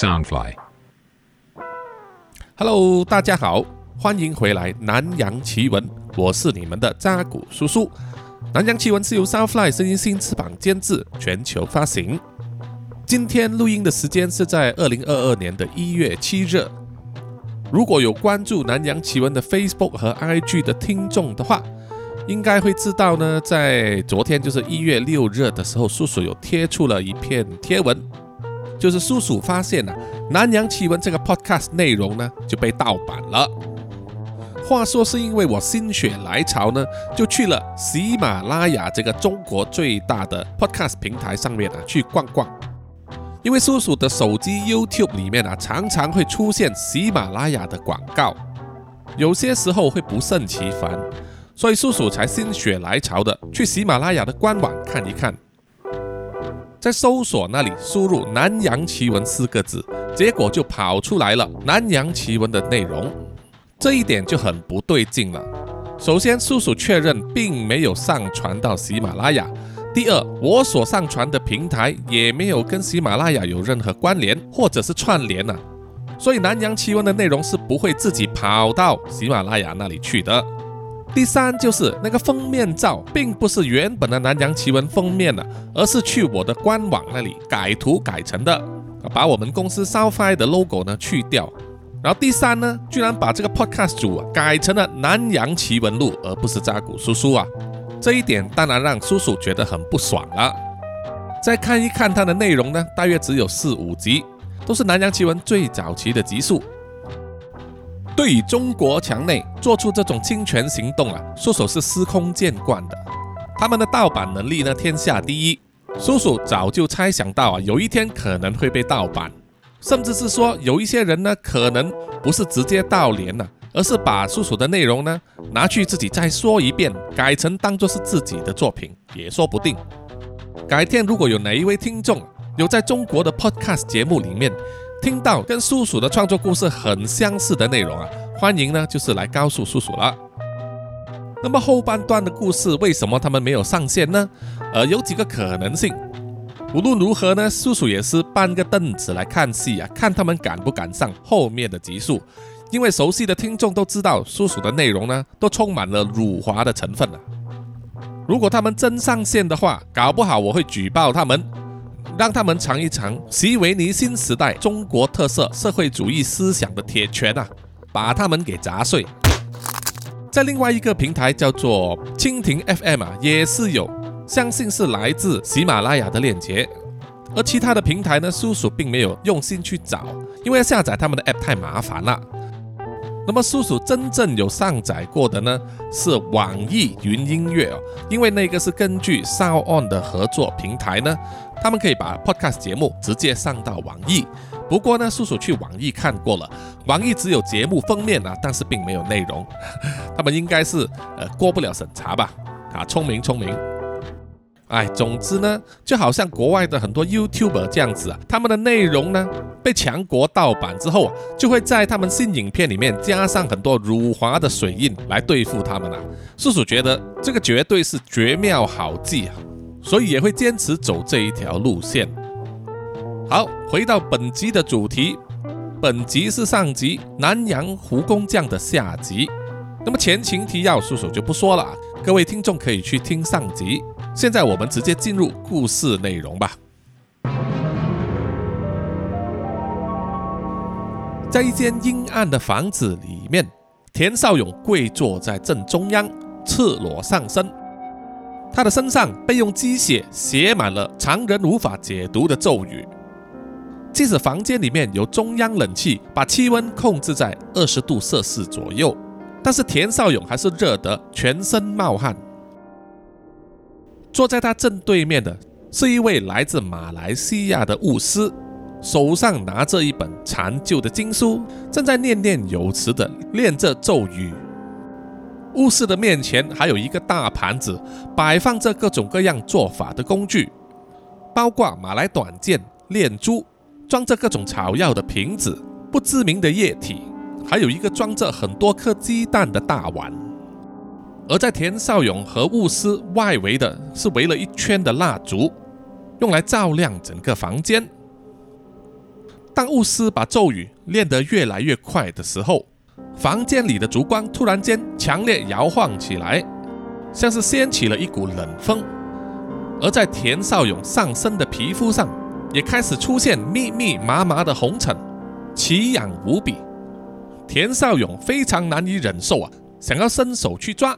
Soundfly。Hello，大家好，欢迎回来《南洋奇闻》，我是你们的扎古叔叔。《南洋奇闻》是由 Soundfly 声音新翅膀监制，全球发行。今天录音的时间是在二零二二年的一月七日。如果有关注《南洋奇闻》的 Facebook 和 IG 的听众的话，应该会知道呢，在昨天就是一月六日的时候，叔叔有贴出了一篇贴文，就是叔叔发现啊，《南洋奇闻》这个 podcast 内容呢就被盗版了。话说是因为我心血来潮呢，就去了喜马拉雅这个中国最大的 podcast 平台上面啊去逛逛。因为叔叔的手机 YouTube 里面啊，常常会出现喜马拉雅的广告，有些时候会不胜其烦，所以叔叔才心血来潮的去喜马拉雅的官网看一看。在搜索那里输入“南洋奇闻”四个字，结果就跑出来了“南洋奇闻”的内容，这一点就很不对劲了。首先，叔叔确认并没有上传到喜马拉雅。第二，我所上传的平台也没有跟喜马拉雅有任何关联或者是串联呐、所以南洋奇闻的内容是不会自己跑到喜马拉雅那里去的。第三就是那个封面照并不是原本的南洋奇闻封面了，而是去我的官网那里改图改成的，把我们公司 Soundfly 的 logo 呢去掉。然后第三呢，居然把这个 podcast 组啊改成了南洋奇闻录，而不是扎古叔叔啊。这一点当然让叔叔觉得很不爽了。再看一看它的内容呢，大约只有四五集，都是南洋奇闻最早期的集数。对于中国墙内做出这种侵权行动啊，叔叔是司空见惯的。他们的盗版能力呢，天下第一。叔叔早就猜想到啊，有一天可能会被盗版，甚至是说有一些人呢，可能不是直接盗连了、而是把叔叔的内容呢拿去自己再说一遍，改成当做是自己的作品，也说不定。改天如果有哪一位听众有在中国的 podcast 节目里面听到跟叔叔的创作故事很相似的内容啊，欢迎呢就是来告诉叔叔了。那么后半段的故事为什么他们没有上线呢？呃，有几个可能性。无论如何呢，叔叔也是搬个凳子来看戏啊，看他们敢不敢上后面的集数。因为熟悉的听众都知道，叔叔的内容呢都充满了辱华的成分了。如果他们真上线的话，搞不好我会举报他们，让他们尝一尝习维尼新时代中国特色社会主义思想的铁拳啊，把他们给砸碎。在另外一个平台叫做蜻蜓 FM 啊，也是有，相信是来自喜马拉雅的链接。而其他的平台呢，叔叔并没有用心去找，因为下载他们的 App 太麻烦了。那么叔叔真正有上载过的呢，是网易云音乐哦，因为那个是根据 s On 的合作平台呢，他们可以把 Podcast 节目直接上到网易。不过呢，叔叔去网易看过了，网易只有节目封面啊，但是并没有内容，他们应该是呃过不了审查吧？啊，聪明聪明。哎，总之呢，就好像国外的很多 YouTuber 这样子啊，他们的内容呢被强国盗版之后啊，就会在他们新影片里面加上很多辱华的水印来对付他们啊。叔叔觉得这个绝对是绝妙好计啊，所以也会坚持走这一条路线。好，回到本集的主题，本集是上集南洋胡工匠的下集。那么前情提要，叔叔就不说了，各位听众可以去听上集。现在我们直接进入故事内容吧。在一间阴暗的房子里面，田少勇跪坐在正中央，赤裸上身，他的身上被用鸡血写满了常人无法解读的咒语。即使房间里面有中央冷气，把气温控制在二十度摄氏左右，但是田少勇还是热得全身冒汗。坐在他正对面的是一位来自马来西亚的巫师，手上拿着一本残旧的经书，正在念念有词地念着咒语。巫师的面前还有一个大盘子，摆放着各种各样做法的工具，包括马来短剑、炼珠，装着各种草药的瓶子、不知名的液体，还有一个装着很多颗鸡蛋的大碗。而在田少勇和巫师外围的是围了一圈的蜡烛，用来照亮整个房间。当巫师把咒语练得越来越快的时候，房间里的烛光突然间强烈摇晃起来，像是掀起了一股冷风。而在田少勇上身的皮肤上，也开始出现密密麻麻的红疹，奇痒无比。田少勇非常难以忍受啊，想要伸手去抓，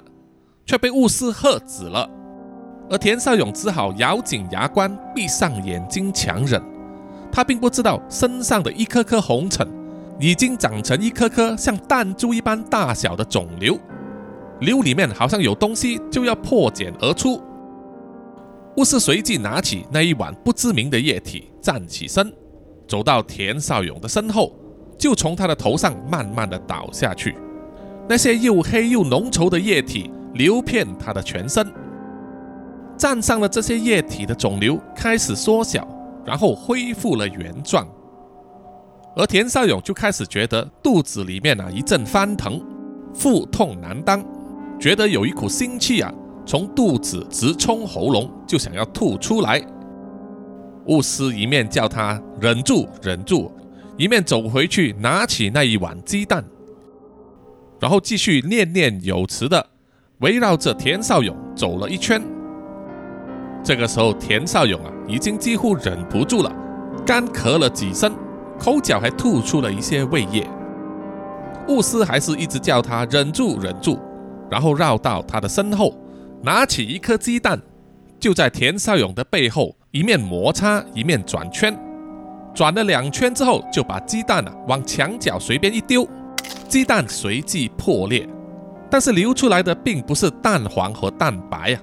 却被巫师喝止了。而田少勇只好咬紧牙关，闭上眼睛强忍。他并不知道身上的一颗颗红疹，已经长成一颗颗像弹珠一般大小的肿瘤，瘤里面好像有东西就要破茧而出。巫师随即拿起那一碗不知名的液体，站起身，走到田少勇的身后，就从他的头上慢慢的倒下去。那些又黑又浓稠的液体流遍他的全身。沾上了这些液体的肿瘤开始缩小，然后恢复了原状。而田少勇就开始觉得肚子里面啊一阵翻腾，腹痛难当，觉得有一股腥气啊从肚子直冲喉咙，就想要吐出来。巫师一面叫他忍住忍住，一面走回去拿起那一碗鸡蛋，然后继续念念有词的围绕着田少勇走了一圈。这个时候，田少勇啊，已经几乎忍不住了，干咳了几声，口角还吐出了一些胃液。巫师还是一直叫他忍住，忍住，然后绕到他的身后，拿起一颗鸡蛋，就在田少勇的背后一面摩擦一面转圈，转了两圈之后，就把鸡蛋啊往墙角随便一丢，鸡蛋随即破裂，但是流出来的并不是蛋黄和蛋白呀。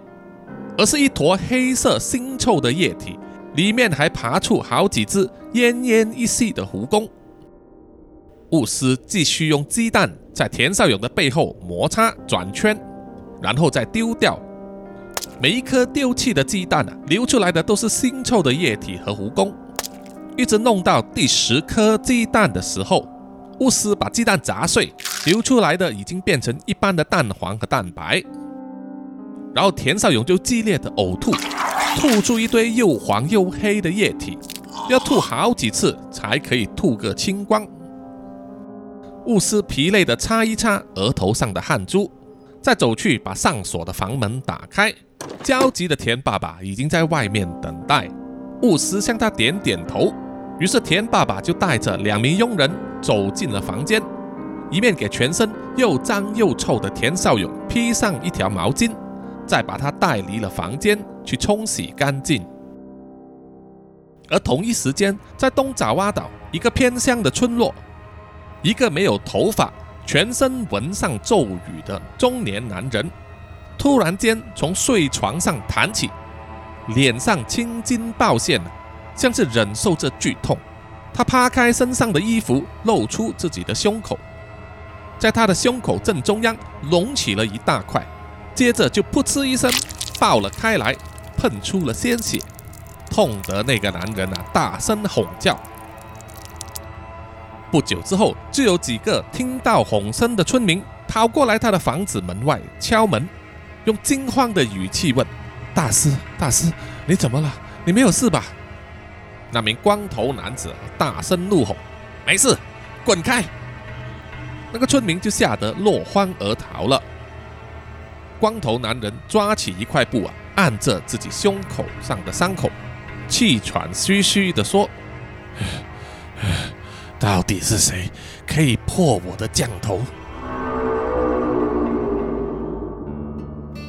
而是一坨黑色腥臭的液体，里面还爬出好几只奄奄一息的蜈蚣。巫师继续用鸡蛋在田少勇的背后摩擦转圈，然后再丢掉。每一颗丢弃的鸡蛋啊，流出来的都是腥臭的液体和蜈蚣。一直弄到第十颗鸡蛋的时候，巫师把鸡蛋砸碎，流出来的已经变成一般的蛋黄和蛋白。然后田少勇就激烈的呕吐，吐出一堆又黄又黑的液体，要吐好几次才可以吐个清光。巫师疲累的擦一擦额头上的汗珠，再走去把上锁的房门打开。焦急的田爸爸已经在外面等待。巫师向他点点头，于是田爸爸就带着两名佣人走进了房间，一面给全身又脏又臭的田少勇披上一条毛巾。再把他带离了房间，去冲洗干净。而同一时间，在东爪哇岛一个偏乡的村落，一个没有头发、全身纹上咒语的中年男人，突然间从睡床上弹起，脸上青筋暴现，像是忍受着剧痛。他扒开身上的衣服，露出自己的胸口，在他的胸口正中央隆起了一大块。接着就噗嗤一声爆了开来，喷出了鲜血，痛得那个男人啊大声吼叫。不久之后，就有几个听到吼声的村民跑过来他的房子门外敲门，用惊慌的语气问：“大师，大师，你怎么了？你没有事吧？”那名光头男子大声怒吼：“没事，滚开！”那个村民就吓得落荒而逃了。光头男人抓起一块布啊，按着自己胸口上的伤口，气喘吁吁地说：“ 到底是谁可以破我的降头？”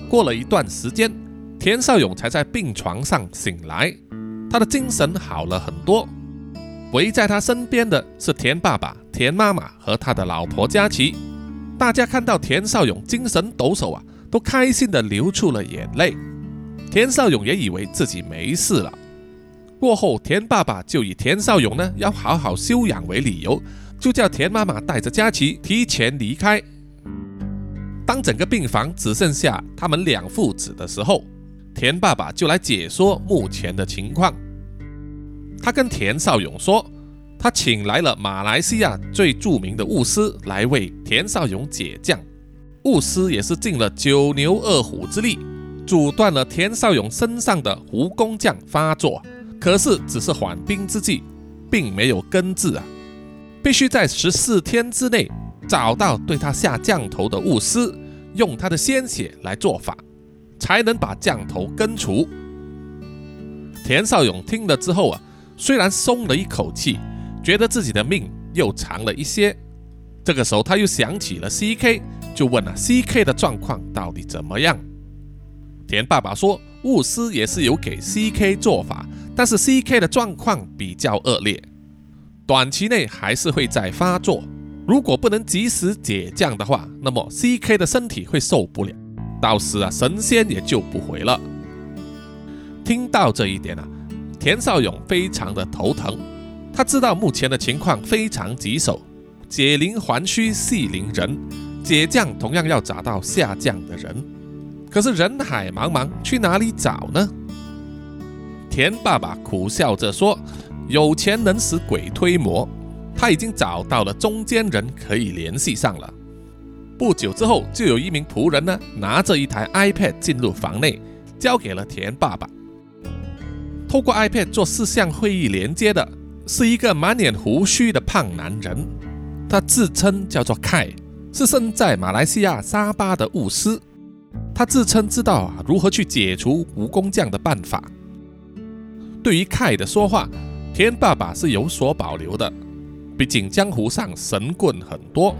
过了一段时间，田少勇才在病床上醒来，他的精神好了很多。围在他身边的是田爸爸、田妈妈和他的老婆佳琪。大家看到田少勇精神抖擞啊！都开心的流出了眼泪，田少勇也以为自己没事了。过后，田爸爸就以田少勇呢要好好休养为理由，就叫田妈妈带着佳琪提前离开。当整个病房只剩下他们两父子的时候，田爸爸就来解说目前的情况。他跟田少勇说，他请来了马来西亚最著名的巫师来为田少勇解降。巫师也是尽了九牛二虎之力，阻断了田少勇身上的蜈蚣将发作，可是只是缓兵之计，并没有根治啊，必须在十四天之内找到对他下降头的巫师，用他的鲜血来做法，才能把降头根除。田少勇听了之后啊，虽然松了一口气，觉得自己的命又长了一些。这个时候他又想起了 C.K，就问了 C.K 的状况到底怎么样。田爸爸说，巫师也是有给 C.K 做法，但是 C.K 的状况比较恶劣，短期内还是会再发作。如果不能及时解降的话，那么 C.K 的身体会受不了，到时啊神仙也救不回了。听到这一点啊，田少勇非常的头疼。他知道目前的情况非常棘手，解铃还须系铃人，解降同样要找到下降的人。可是人海茫茫，去哪里找呢？田爸爸苦笑着说：“有钱能使鬼推磨，他已经找到了中间人，可以联系上了。”不久之后，就有一名仆人呢，拿着一台 iPad 进入房内，交给了田爸爸。透过 iPad 做视像会议连接的是一个满脸胡须的胖男人，他自称叫做凯，是身在马来西亚沙巴的巫师。他自称知道啊如何去解除蜈蚣将的办法。对于凯的说话，田爸爸是有所保留的，毕竟江湖上神棍很多，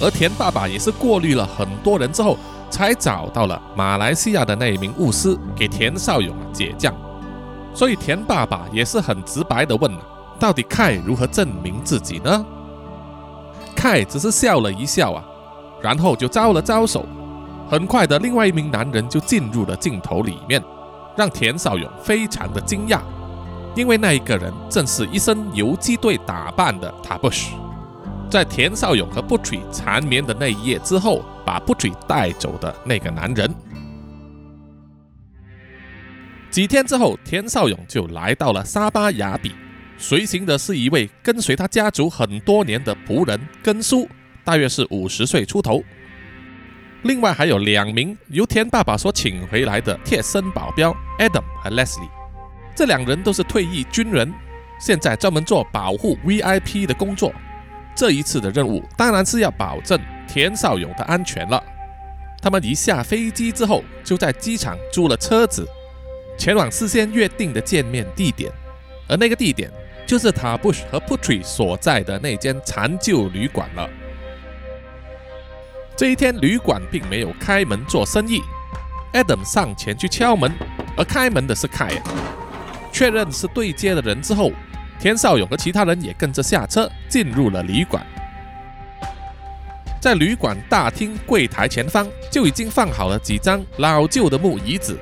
而田爸爸也是过滤了很多人之后，才找到了马来西亚的那一名巫师，给田少勇解降。所以田爸爸也是很直白的问了：“到底凯如何证明自己呢？”凯只是笑了一笑啊，然后就招了招手。很快的，另外一名男人就进入了镜头里面，让田少勇非常的惊讶，因为那一个人正是一身游击队打扮的塔布什。在田少勇和布奇缠绵的那一夜之后，把布奇带走的那个男人。几天之后，田少勇就来到了沙巴雅比，随行的是一位跟随他家族很多年的仆人根叔，大约是五十岁出头。另外还有两名由田爸爸所请回来的贴身保镖 Adam 和 Leslie，这两人都是退役军人，现在专门做保护 VIP 的工作。这一次的任务当然是要保证田少勇的安全了。他们一下飞机之后，就在机场租了车子。前往事先约定的见面地点，而那个地点就是塔布什和 Putri 所在的那间残旧旅馆了。这一天，旅馆并没有开门做生意。Adam 上前去敲门，而开门的是凯。确认是对接的人之后，田少勇和其他人也跟着下车进入了旅馆。在旅馆大厅柜台前方就已经放好了几张老旧的木椅子。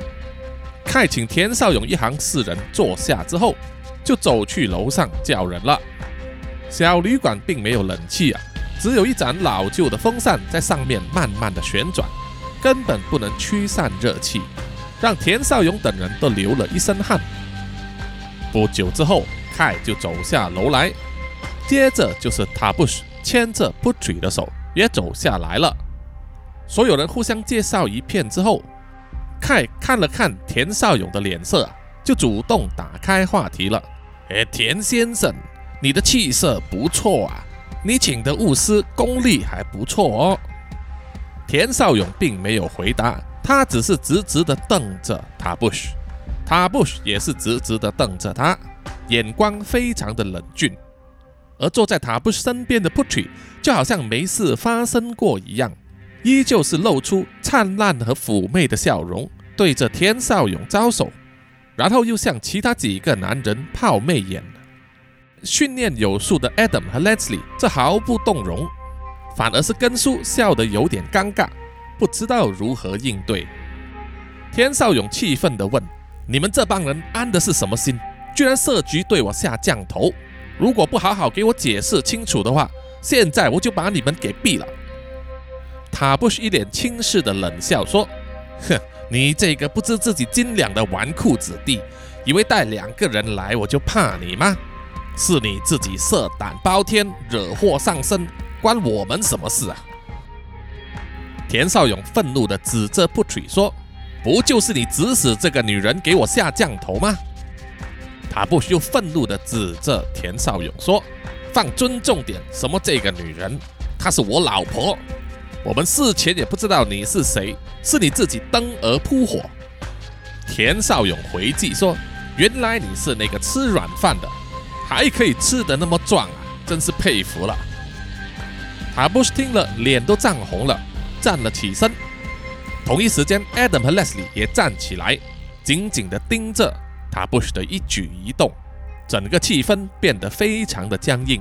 凯请田少勇一行四人坐下之后，就走去楼上叫人了。小旅馆并没有冷气啊，只有一盏老旧的风扇在上面慢慢的旋转，根本不能驱散热气，让田少勇等人都流了一身汗。不久之后，凯就走下楼来，接着就是塔布什牵着布嘴的手也走下来了。所有人互相介绍一片之后。凯看了看田少勇的脸色，就主动打开话题了。哎，田先生，你的气色不错啊，你请的巫师功力还不错哦。田少勇并没有回答，他只是直直的瞪着塔布什，塔布什也是直直的瞪着他，眼光非常的冷峻。而坐在塔布什身边的 Putri 就好像没事发生过一样。依旧是露出灿烂和妩媚的笑容，对着田少勇招手，然后又向其他几个男人抛媚眼。训练有素的 Adam 和 Leslie 这毫不动容，反而是根叔笑得有点尴尬，不知道如何应对。田少勇气愤地问：“你们这帮人安的是什么心？居然设局对我下降头！如果不好好给我解释清楚的话，现在我就把你们给毙了！”塔布什一脸轻视的冷笑说：“哼，你这个不知自己斤两的纨绔子弟，以为带两个人来我就怕你吗？是你自己色胆包天，惹祸上身，关我们什么事啊？”田少勇愤怒的指着不取说：“不就是你指使这个女人给我下降头吗？”塔布又愤怒地指着田少勇说：“放尊重点，什么这个女人，她是我老婆。我们事前也不知道你是谁，是你自己登而扑火。”田少勇回击说：“原来你是那个吃软饭的，还可以吃得那么壮啊，真是佩服了。”塔布什听了，脸都涨红了，站了起身。同一时间，Adam 和 Leslie 也站起来，紧紧地盯着塔布什的一举一动，整个气氛变得非常的僵硬。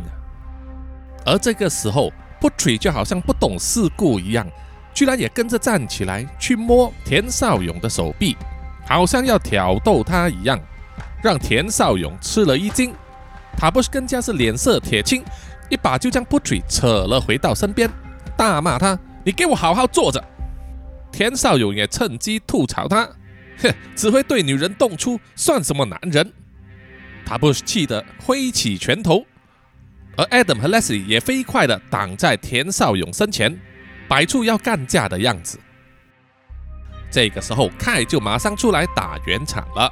而这个时候，Putri 就好像不懂世故一样，居然也跟着站起来去摸田少勇的手臂，好像要挑逗他一样，让田少勇吃了一惊。塔布什更加是脸色铁青。一把就将 Putri 扯了回到身边，大骂他：“你给我好好坐着！”田少勇也趁机吐槽他：“ 哼，只会对女人动粗，算什么男人？”他不是气得挥起拳头，而 Adam 和 Leslie 也飞快地挡在田少勇身前，摆出要干架的样子。这个时候，凯就马上出来打圆场了：“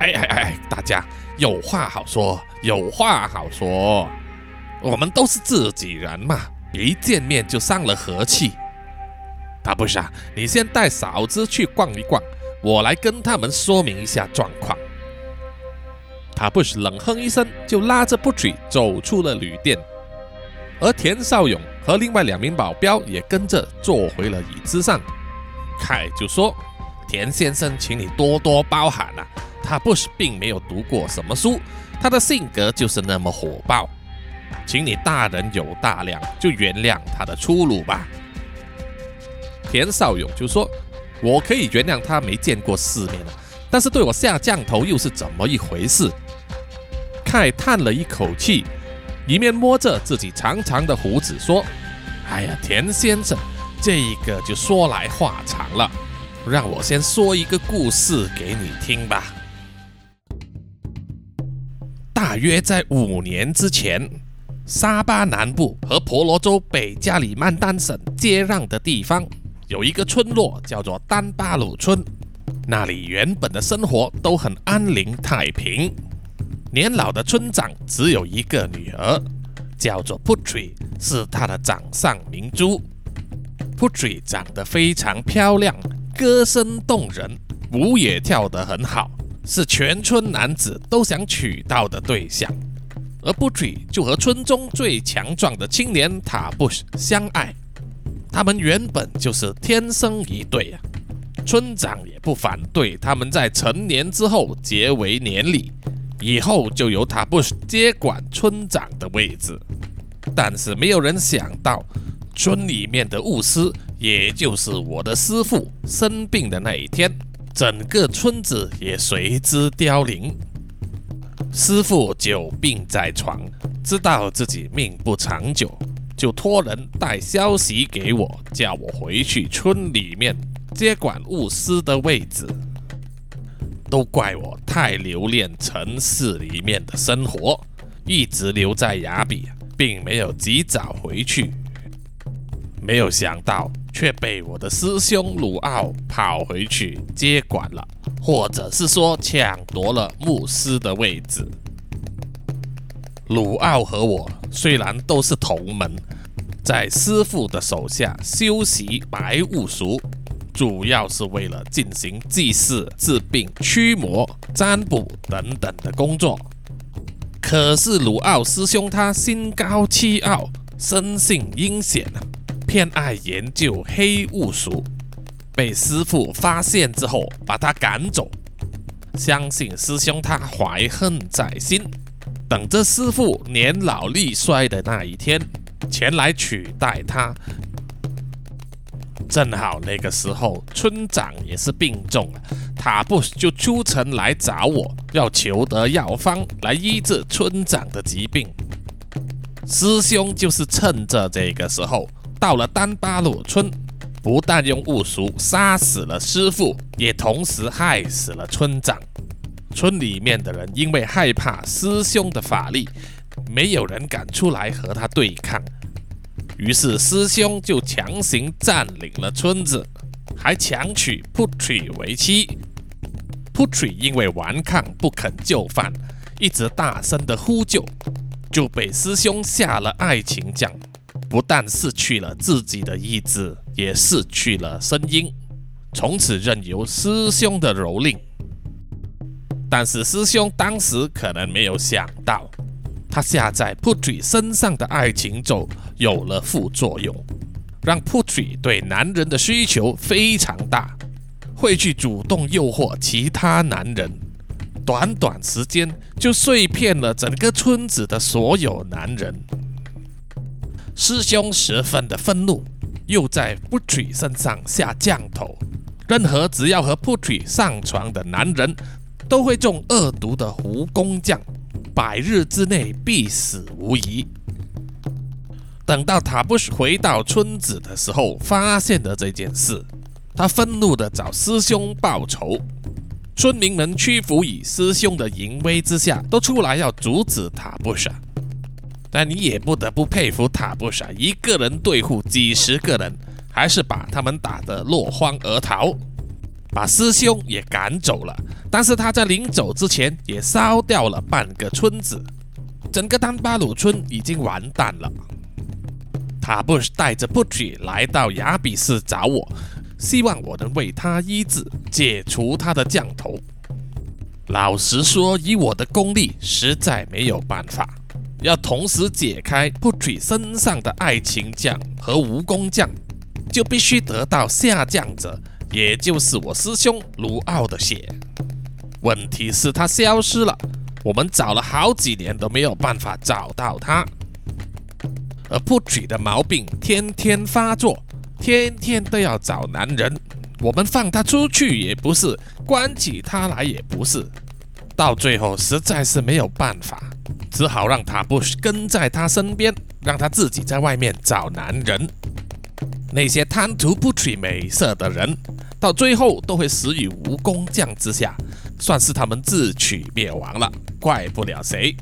哎哎哎，大家有话好说，有话好说。”我们都是自己人嘛，一见面就伤了和气。他不是啊，你先带嫂子去逛一逛，我来跟他们说明一下状况。他不是冷哼一声，就拉着 Putri 走出了旅店，而田少勇和另外两名保镖也跟着坐回了椅子上。凯就说：“田先生，请你多多包涵啊，他不是并没有读过什么书，他的性格就是那么火爆。”请你大人有大量，就原谅他的粗鲁吧。田少勇就说：“我可以原谅他没见过世面了，但是对我下降头又是怎么一回事？”太叹了一口气，一面摸着自己长长的胡子说：“哎呀，田先生，这个就说来话长了，让我先说一个故事给你听吧。大约在五年之前。”沙巴南部和婆罗洲北加里曼丹省接壤的地方，有一个村落叫做丹巴鲁村。那里原本的生活都很安宁太平。年老的村长只有一个女儿，叫做 Putri，是他的掌上明珠。Putri 长得非常漂亮，歌声动人，舞也跳得很好，是全村男子都想娶到的对象。而 Putri 就和村中最强壮的青年塔布相爱，他们原本就是天生一对啊。村长也不反对他们在成年之后结为连理，以后就由塔布什接管村长的位置。但是没有人想到，村里面的巫师，也就是我的师傅生病的那一天，整个村子也随之凋零。师傅久病在床，知道自己命不长久，就托人带消息给我，叫我回去村里面接管巫师的位置。都怪我太留恋城市里面的生活，一直留在雅比，并没有及早回去。没有想到，却被我的师兄鲁奥跑回去接管了。或者是说抢夺了牧师的位置。鲁奥和我虽然都是同门，在师傅的手下修习白雾术，主要是为了进行祭祀、治病、驱魔、占卜等等的工作。可是鲁奥师兄他心高气傲，生性阴险，偏爱研究黑雾术。被师傅发现之后，把他赶走。相信师兄他怀恨在心，等着师傅年老力衰的那一天前来取代他。正好那个时候，村长也是病重了，塔布就出城来找我，要求得药方来医治村长的疾病。师兄就是趁着这个时候到了丹巴鲁村。不但用巫术杀死了师傅，也同时害死了村长。村里面的人因为害怕师兄的法力，没有人敢出来和他对抗。于是师兄就强行占领了村子，还强娶 Putri 为妻。Putri 因为顽抗不肯就范，一直大声的呼救，就被师兄下了爱情降，不但失去了自己的意志，也失去了声音，从此任由师兄的蹂躏。但是师兄当时可能没有想到，他下在 Putri 身上的爱情咒有了副作用，让 Putri 对男人的需求非常大，会去主动诱惑其他男人。短短时间就碎骗了整个村子的所有男人。师兄十分的愤怒，又在 Putri 身上下降头，任何只要和 Putri 上床的男人。都会中恶毒的蜈蚣酱，百日之内必死无疑。等到塔布什回到村子的时候，发现了这件事，他愤怒的找师兄报仇。村民们屈服于师兄的淫威之下，都出来要阻止塔布什。但你也不得不佩服塔布什，一个人对付几十个人，还是把他们打得落荒而逃。把师兄也赶走了，但是他在临走之前也烧掉了半个村子，整个丹巴鲁村已经完蛋了。塔布什带着布吉来到雅比市找我，希望我能为他医治，解除他的降头。老实说，以我的功力，实在没有办法。要同时解开布吉身上的爱情降和蜈蚣降，就必须得到下降者。也就是我师兄卢奥的血，问题是他消失了，我们找了好几年都没有办法找到他。而不举的毛病天天发作，天天都要找男人，我们放他出去也不是，关起他来也不是，到最后实在是没有办法，只好让他不跟在他身边，让他自己在外面找男人。那些贪图不取美色的人，到最后都会死于蜈蚣将之下，算是他们自取灭亡了，怪不了谁。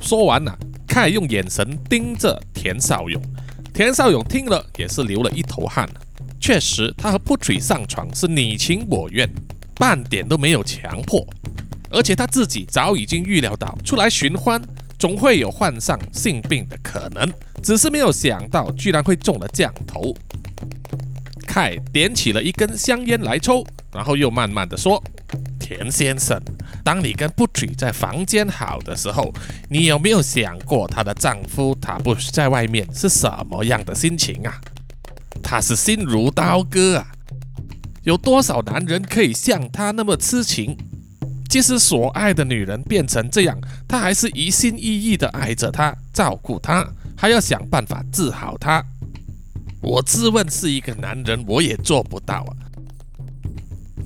说完了，凯用眼神盯着田少勇，田少勇听了也是流了一头汗。确实，他和不娶上床是你情我愿，半点都没有强迫，而且他自己早已经预料到，出来寻欢。总会有患上性病的可能，只是没有想到居然会中了降头。凯点起了一根香烟来抽，然后又慢慢的说：“田先生，当你跟布举在房间好的时候，你有没有想过她的丈夫塔布在外面是什么样的心情啊？他是心如刀割啊！有多少男人可以像他那么痴情？”即使所爱的女人变成这样，他还是一心一意的爱着她，照顾她，还要想办法治好她。我自问是一个男人，我也做不到啊。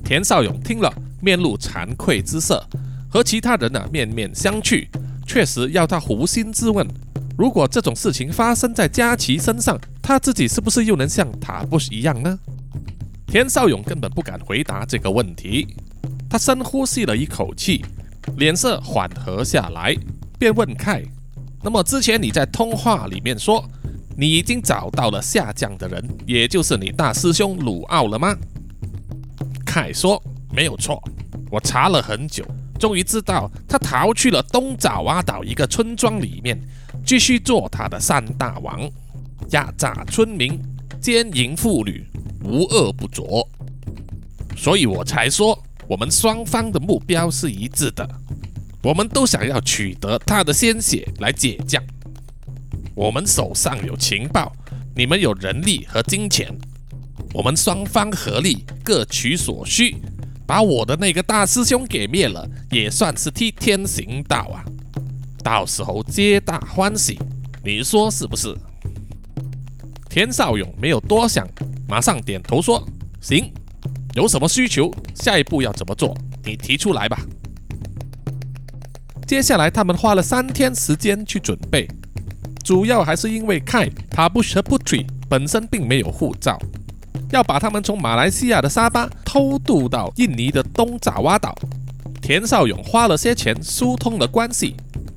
田少勇听了，面露惭愧之色，和其他人呢面面相觑，确实要他扪心自问：如果这种事情发生在佳琪身上，他自己是不是又能像塔布什一样呢？田少勇根本不敢回答这个问题。他深呼吸了一口气，脸色缓和下来，便问凯：“那么之前你在通话里面说，你已经找到了下降的人，也就是你大师兄鲁奥了吗？”凯说：“没有错，我查了很久，终于知道他逃去了东爪哇岛一个村庄里面，继续做他的三大王，压榨村民，奸淫妇女，无恶不作，所以我才说。”我们双方的目标是一致的，我们都想要取得他的鲜血来解降。我们手上有情报，你们有人力和金钱，我们双方合力，各取所需，把我的那个大师兄给灭了，也算是替天行道啊！到时候皆大欢喜，你说是不是？田少勇没有多想，马上点头说：“行。”有什么需求？下一步要怎么做？你提出来吧。接下来，他们花了三天时间去准备，主要还是因为凯塔布什布特本身并没有护照，要把他们从马来西亚的沙巴偷渡到印尼的东爪哇岛。田少勇花了些钱疏通了关系，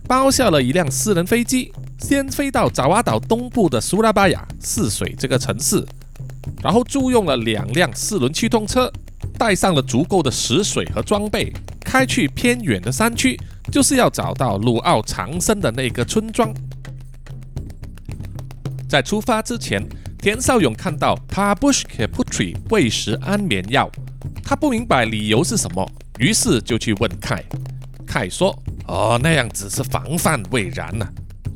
包下了一辆私人飞机，先飞到爪哇岛东部的苏拉巴雅泗水这个城市。然后租用了两辆四轮驱动车，带上了足够的食水和装备，开去偏远的山区，就是要找到鲁奥藏身的那个村庄。在出发之前，田少勇看到他 Bush 给 Putri 喂食安眠药，他不明白理由是什么，于是就去问凯。凯说：“哦，那样只是防范未然呐。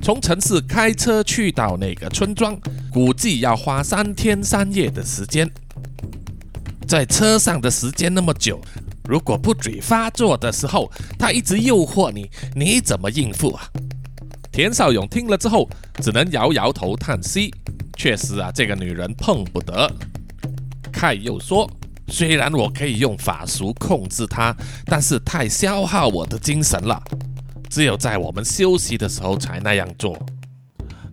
从城市开车去到那个村庄，估计要花三天三夜的时间。在车上的时间那么久。”如果不嘴发作的时候，他一直诱惑你，你怎么应付啊？田少勇听了之后，只能摇摇头叹息。确实啊，这个女人碰不得。凯又说，虽然我可以用法术控制她，但是太消耗我的精神了。只有在我们休息的时候才那样做。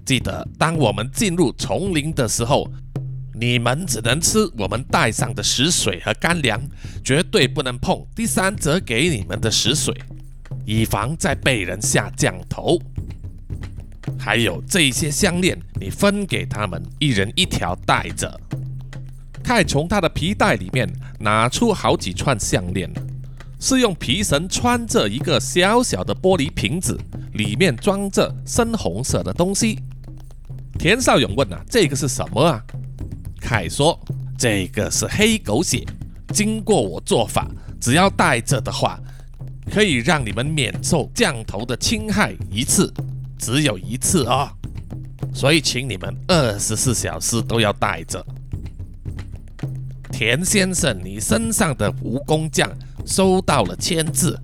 记得，当我们进入丛林的时候。你们只能吃我们带上的食水和干粮，绝对不能碰第三者给你们的食水，以防再被人下降头。还有这些项链，你分给他们一人一条带着。凯从他的皮带里面拿出好几串项链，是用皮绳穿着一个小小的玻璃瓶子，里面装着深红色的东西。田少勇问啊，这个是什么啊？凯说：“这个是黑狗血，经过我做法，只要带着的话，可以让你们免受降头的侵害一次，只有一次哦。所以请你们二十四小时都要带着。田先生，你身上的蜈蚣酱收到了签字，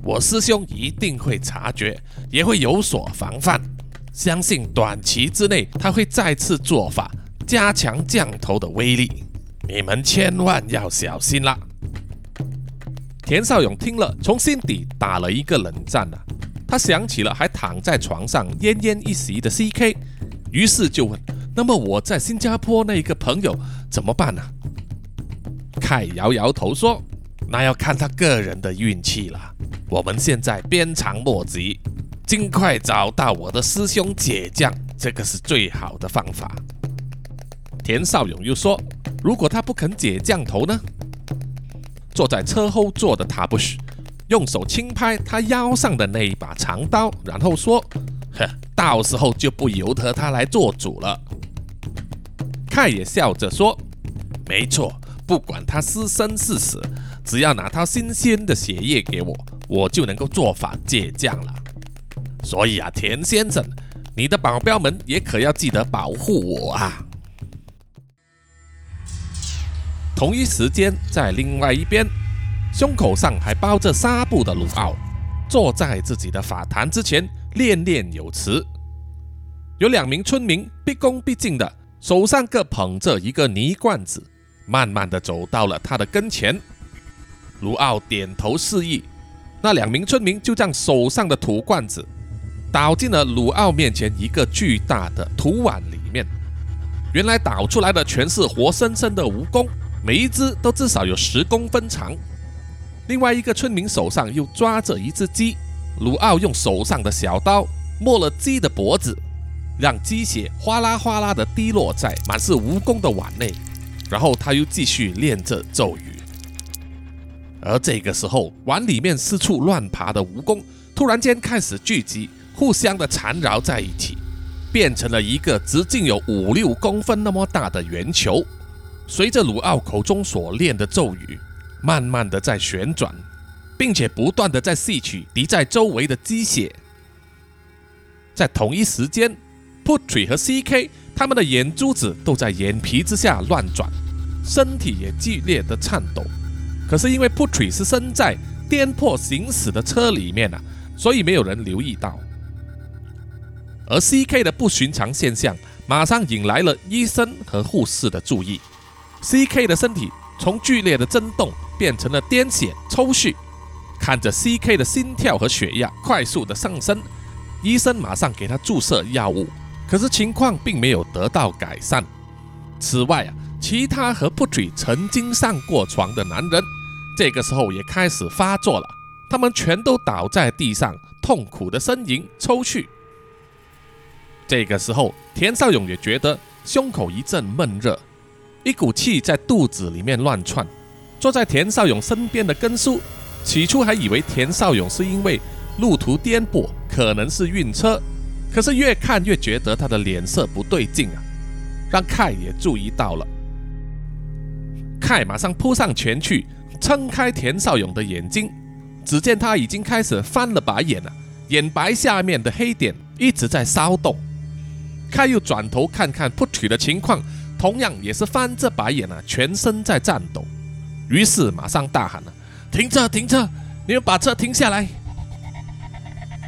我师兄一定会察觉，也会有所防范。相信短期之内他会再次做法。”加强降头的威力，你们千万要小心啦！田少勇听了，从心底打了一个冷战啊。他想起了还躺在床上奄奄一息的 C.K，于是就问：“那么我在新加坡那一个朋友怎么办呢？”凯摇摇头说：“那要看他个人的运气了。我们现在鞭长莫及，尽快找到我的师兄解降，这个是最好的方法。”田少勇又说：“如果他不肯解降头呢？”坐在车后座的他不许，用手轻拍他腰上的那一把长刀，然后说：“呵，到时候就不由得他来做主了。”凯也笑着说：“没错，不管他是生是死，只要拿他新鲜的血液给我，我就能够做法解降了。所以啊，田先生，你的保镖们也可要记得保护我啊！”同一时间，在另外一边，胸口上还包着纱布的鲁奥，坐在自己的法坛之前，念念有词。有两名村民毕恭毕敬的，手上各捧着一个泥罐子，慢慢的走到了他的跟前。鲁奥点头示意，那两名村民就将手上的土罐子倒进了鲁奥面前一个巨大的土碗里面。原来倒出来的全是活生生的蜈蚣。每一只都至少有十公分长。另外一个村民手上又抓着一只鸡，鲁奥用手上的小刀摸了鸡的脖子，让鸡血哗啦哗啦的滴落在满是蜈蚣的碗内，然后他又继续念着咒语。而这个时候，碗里面四处乱爬的蜈蚣突然间开始聚集，互相的缠绕在一起，变成了一个直径有五六公分那么大的圆球。随着鲁奥口中所念的咒语，慢慢的在旋转，并且不断的在吸取敌在周围的鸡血。在同一时间，Putri 和 C.K 他们的眼珠子都在眼皮之下乱转，身体也剧烈的颤抖。可是因为 Putri 是身在颠簸行驶的车里面啊，所以没有人留意到。而 C.K 的不寻常现象，马上引来了医生和护士的注意。C.K 的身体从剧烈的震动变成了癫痫抽搐，看着 C.K 的心跳和血压快速的上升，医生马上给他注射药物，可是情况并没有得到改善。此外啊，其他和 Putri 曾经上过床的男人，这个时候也开始发作了，他们全都倒在地上，痛苦的呻吟抽搐。这个时候，田少勇也觉得胸口一阵闷热。一股气在肚子里面乱窜。坐在田少勇身边的根叔，起初还以为田少勇是因为路途颠簸，可能是晕车。可是越看越觉得他的脸色不对劲啊，让凯也注意到了。凯马上扑上前去，撑开田少勇的眼睛，只见他已经开始翻了白眼了，眼白下面的黑点一直在骚动。凯又转头看看布吕的情况，同样也是翻着白眼啊，全身在颤抖。于是马上大喊了：“停车！停车！你们把车停下来！”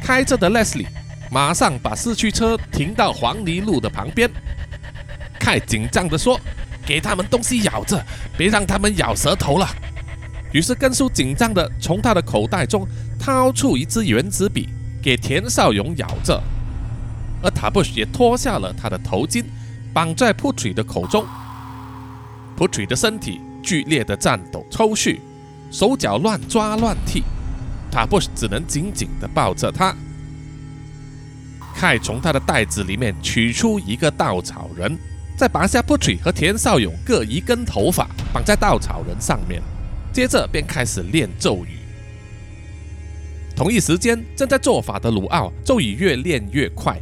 开着的 Leslie 马上把四驱车停到黄泥路的旁边。凯紧张地说：“给他们东西咬着，别让他们咬舌头了。”于是根叔紧张地从他的口袋中掏出一支原子笔，给田少勇咬着。而塔布什也脱下了他的头巾，绑在 Putri 的口中。Putri 的身体剧烈的颤抖抽搐，手脚乱抓乱踢，塔布什只能紧紧的抱着他。凯从他的袋子里面取出一个稻草人，再拔下 Putri 和田少勇各一根头发，绑在稻草人上面，接着便开始念咒语。同一时间，正在做法的鲁奥咒语越练越快。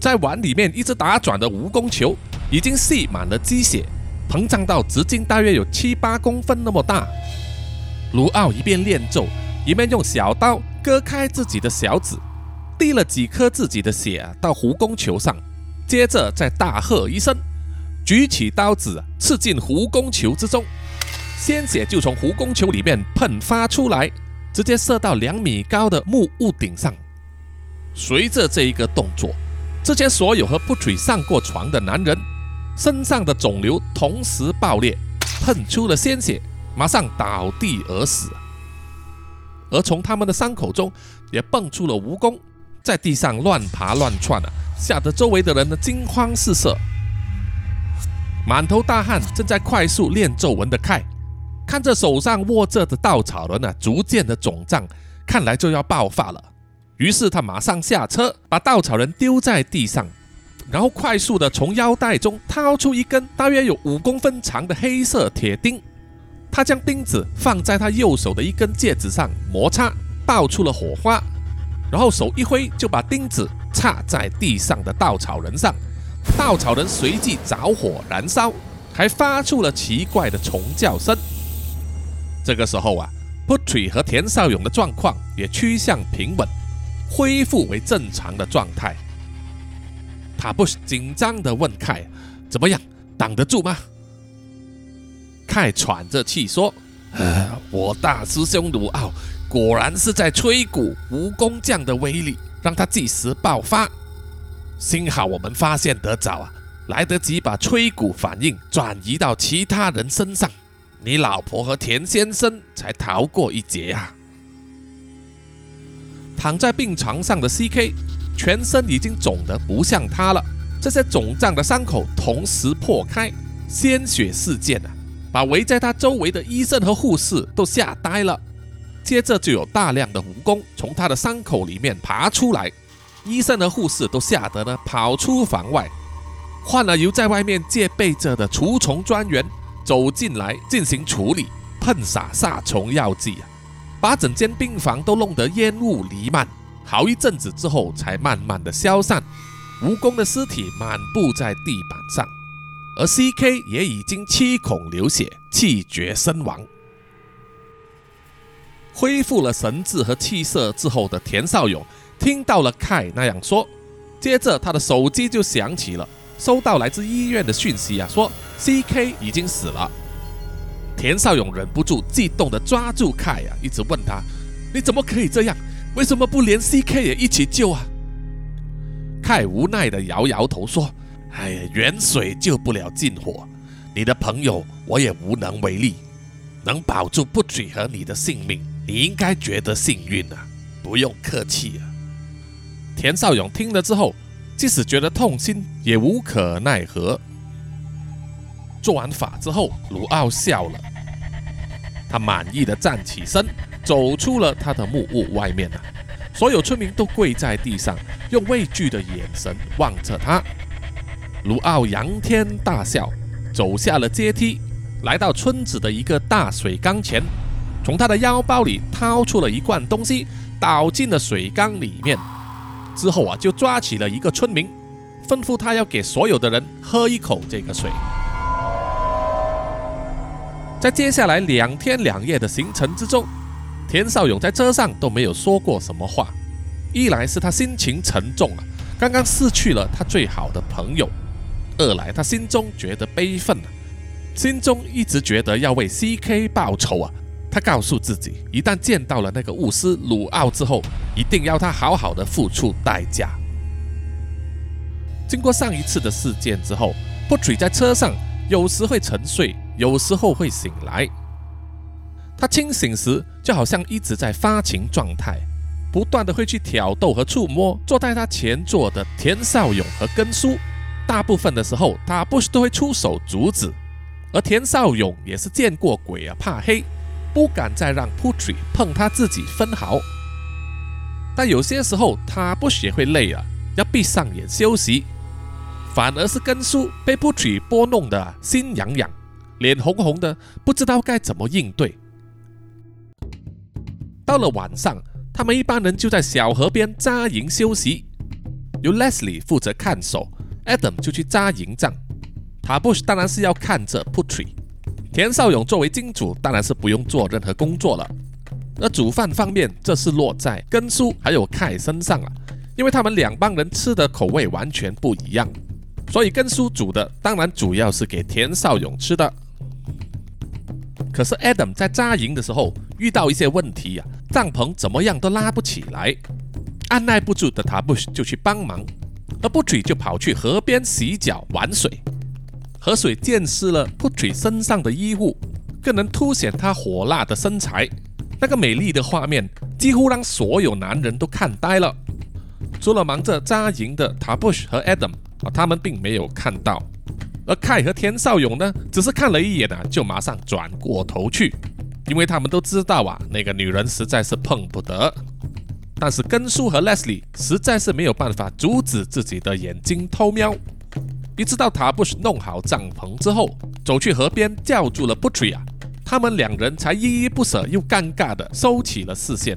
在碗里面一直打转的蜈蚣球已经吸满了鸡血，膨胀到直径大约有七八公分那么大。卢奥一边练咒，一边用小刀割开自己的小指，滴了几颗自己的血到蜈蚣球上，接着再大喝一声，举起刀子刺进蜈蚣球之中，鲜血就从蜈蚣球里面喷发出来，直接射到两米高的木屋顶上。随着这一个动作。之前所有和 Putri 上过床的男人身上的肿瘤同时爆裂，喷出了鲜血，马上倒地而死。而从他们的伤口中也蹦出了蜈蚣，在地上乱爬乱窜啊，吓得周围的人呢惊慌失色。满头大汗、正在快速练皱纹的凯，看着手上握着的稻草人啊，逐渐的肿胀，看来就要爆发了。于是他马上下车，把稻草人丢在地上，然后快速的从腰带中掏出一根大约有五公分长的黑色铁钉。他将钉子放在他右手的一根戒指上摩擦，爆出了火花，然后手一挥就把钉子插在地上的稻草人上，稻草人随即着火燃烧，还发出了奇怪的虫叫声。这个时候啊，Putri 和田少勇的状况也趋向平稳。恢复为正常的状态，他不紧张的问凯：“怎么样，挡得住吗？”凯喘着气说：“呃，我大师兄鲁奥果然是在吹鼓蜈蚣将的威力，让他即时爆发。幸好我们发现得早啊，来得及把吹鼓反应转移到其他人身上，你老婆和田先生才逃过一劫啊。”躺在病床上的 C.K. 全身已经肿得不像他了，这些肿胀的伤口同时破开，鲜血四溅啊，把围在他周围的医生和护士都吓呆了。接着就有大量的蜈蚣从他的伤口里面爬出来，医生和护士都吓得呢跑出房外，换了由在外面戒备着的除虫专员走进来进行处理，喷洒杀虫药剂啊。把整间病房都弄得烟雾弥漫，好一阵子之后才慢慢的消散。蜈蚣的尸体满布在地板上，而 C.K. 也已经七孔流血，气绝身亡。恢复了神智和气色之后的田少勇听到了凯那样说，接着他的手机就响起了，收到来自医院的讯息啊，说 C.K. 已经死了。田少勇忍不住激动地抓住凯啊，一直问他：“你怎么可以这样？为什么不连 C.K 也一起救啊？”凯无奈地摇摇头说：“哎呀，远水救不了近火，你的朋友我也无能为力。能保住不取和你的性命，你应该觉得幸运啊！不用客气啊。”田少勇听了之后，即使觉得痛心，也无可奈何。做完法之后，卢奥笑了。他满意的站起身，走出了他的木屋外面啊。所有村民都跪在地上，用畏惧的眼神望着他。卢奥仰天大笑，走下了阶梯，来到村子的一个大水缸前，从他的腰包里掏出了一罐东西，倒进了水缸里面。之后啊，就抓起了一个村民，吩咐他要给所有的人喝一口这个水。在接下来两天两夜的行程之中，田少勇在车上都没有说过什么话。一来是他心情沉重啊，刚刚失去了他最好的朋友；二来他心中觉得悲愤啊，心中一直觉得要为 C.K 报仇啊。他告诉自己，一旦见到了那个巫师鲁奥之后，一定要他好好的付出代价。经过上一次的事件之后，布瑞在车上有时会沉睡，有时候会醒来。他清醒时就好像一直在发情状态，不断的会去挑逗和触摸坐在他前座的田少勇和根叔。大部分的时候，他不是都会出手阻止，而田少勇也是见过鬼啊，怕黑。不敢再让 Putri 碰他自己分毫，但有些时候他不学会累啊，要闭上眼休息，反而是根叔被 Putri 拨弄得心痒痒，脸红红的，不知道该怎么应对。到了晚上，他们一般人就在小河边扎营休息，由 Leslie 负责看守，Adam 就去扎营帐，塔布什当然是要看着 Putri。田少勇作为金主，当然是不用做任何工作了。而煮饭方面，这是落在根叔还有凯身上了，因为他们两帮人吃的口味完全不一样，所以根叔煮的当然主要是给田少勇吃的。可是 Adam 在扎营的时候遇到一些问题呀，帐篷怎么样都拉不起来，按耐不住的他不就去帮忙，而布举就跑去河边洗脚玩水。河水溅湿了 Putri 身上的衣物，更能凸显她火辣的身材。那个美丽的画面几乎让所有男人都看呆了。除了忙着扎营的 Tabush 和 Adam 啊，他们并没有看到。而 Kai 和田少勇呢，只是看了一眼啊，就马上转过头去，因为他们都知道啊，那个女人实在是碰不得。但是根叔和 Leslie 实在是没有办法阻止自己的眼睛偷瞄。一直到塔布什弄好帐篷之后，走去河边叫住了布瑞亚，他们两人才依依不舍又尴尬地收起了视线。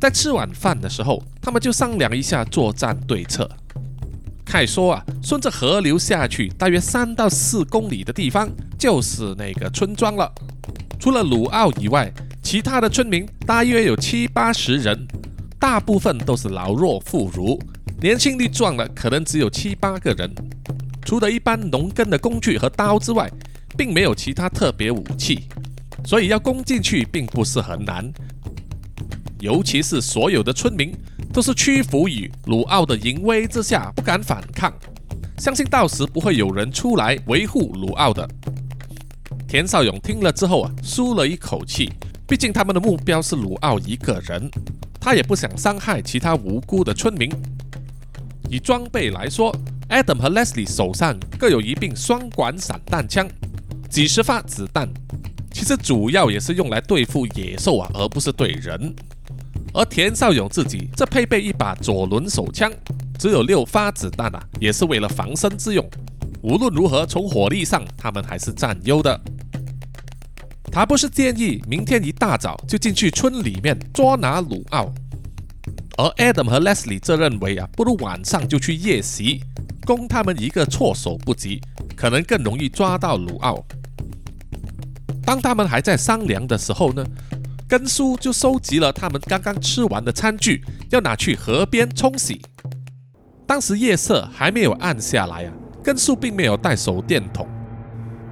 在吃晚饭的时候，他们就商量一下作战对策。凯说啊，顺着河流下去，大约三到四公里的地方就是那个村庄了。除了鲁奥以外，其他的村民大约有七八十人，大部分都是老弱妇孺。年轻力壮的可能只有七八个人，除了一般农耕的工具和刀之外，并没有其他特别武器，所以要攻进去并不是很难。尤其是所有的村民都是屈服于鲁奥的淫威之下，不敢反抗，相信到时不会有人出来维护鲁奥的。田少勇听了之后啊，舒了一口气，毕竟他们的目标是鲁奥一个人，他也不想伤害其他无辜的村民。以装备来说，Adam 和 Leslie 手上各有一柄双管散弹枪，几十发子弹，其实主要也是用来对付野兽啊，而不是对人。而田少勇自己则配备一把左轮手枪，只有六发子弹啊，也是为了防身之用。无论如何，从火力上他们还是占优的。他不是建议明天一大早就进去村里面捉拿鲁奥。而 Adam 和 Leslie 则认为啊，不如晚上就去夜袭，攻他们一个措手不及，可能更容易抓到鲁奥。当他们还在商量的时候呢，根叔就收集了他们刚刚吃完的餐具，要拿去河边冲洗。当时夜色还没有暗下来啊，根叔并没有带手电筒，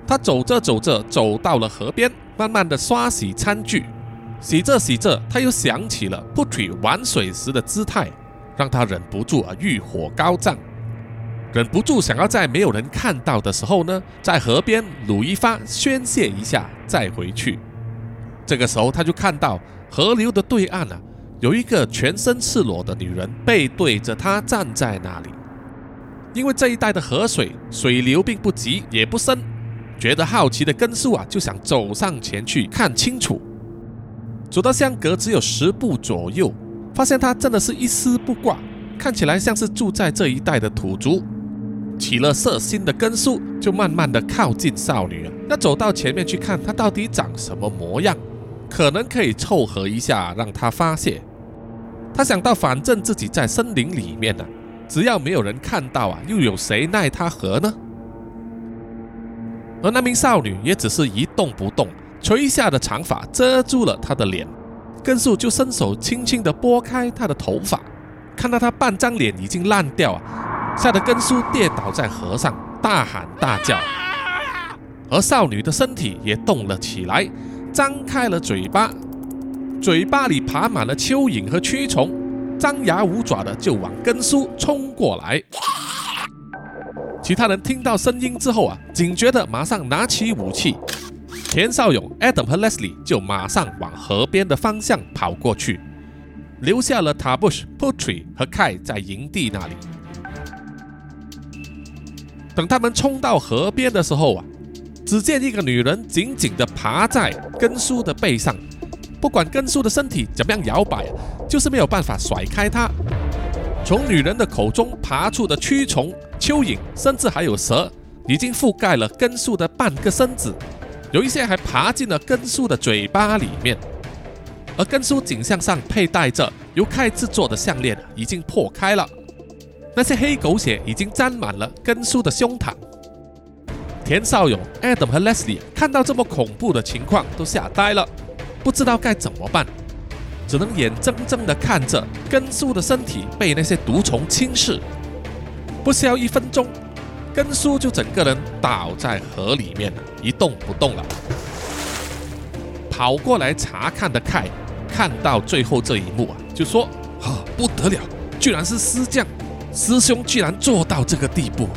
他走着走着走到了河边，慢慢的刷洗餐具。洗着洗着，他又想起了 Putri 玩水时的姿态，让他忍不住啊欲火高涨，忍不住想要在没有人看到的时候呢，在河边撸一发宣泄一下再回去。这个时候，他就看到河流的对岸啊，有一个全身赤裸的女人背对着他站在那里。因为这一带的河水水流并不急也不深，觉得好奇的根叔啊就想走上前去看清楚。走到相隔只有十步左右，发现他真的是一丝不挂，看起来像是住在这一带的土族。起了色心的根叔就慢慢的靠近少女，要走到前面去看她到底长什么模样。可能可以凑合一下，让她发泄。他想到，反正自己在森林里面呢，只要没有人看到啊，又有谁奈他何呢？而那名少女也只是一动不动，垂下的长发遮住了她的脸。根叔就伸手轻轻地拨开她的头发，看到她半张脸已经烂掉啊，吓得根叔跌倒在河上，大喊大叫。而少女的身体也动了起来，张开了嘴巴，嘴巴里爬满了蚯蚓和蛆虫，张牙舞爪的就往根叔冲过来。其他人听到声音之后啊，警觉的马上拿起武器。田少勇、Adam 和 Leslie 就马上往河边的方向跑过去，留下了 Tabush、Putri 和 Kai 在营地那里。等他们冲到河边的时候啊，只见一个女人紧紧地爬在根叔的背上，不管根叔的身体怎么样摇摆，就是没有办法甩开她。从女人的口中爬出的蛆虫、蚯蚓，甚至还有蛇，已经覆盖了根叔的半个身子。有一些还爬进了根叔的嘴巴里面，而根叔颈项上佩戴着由铠制作的项链已经破开了，那些黑狗血已经沾满了根叔的胸膛。田少勇、Adam 和 Leslie 看到这么恐怖的情况，都吓呆了，不知道该怎么办，只能眼睁睁地看着根叔的身体被那些毒虫侵蚀。不消一分钟。根叔就整个人倒在河里面，一动不动了。跑过来查看的凯看到最后这一幕啊，就说：“啊，不得了，居然是师将，师兄居然做到这个地步！”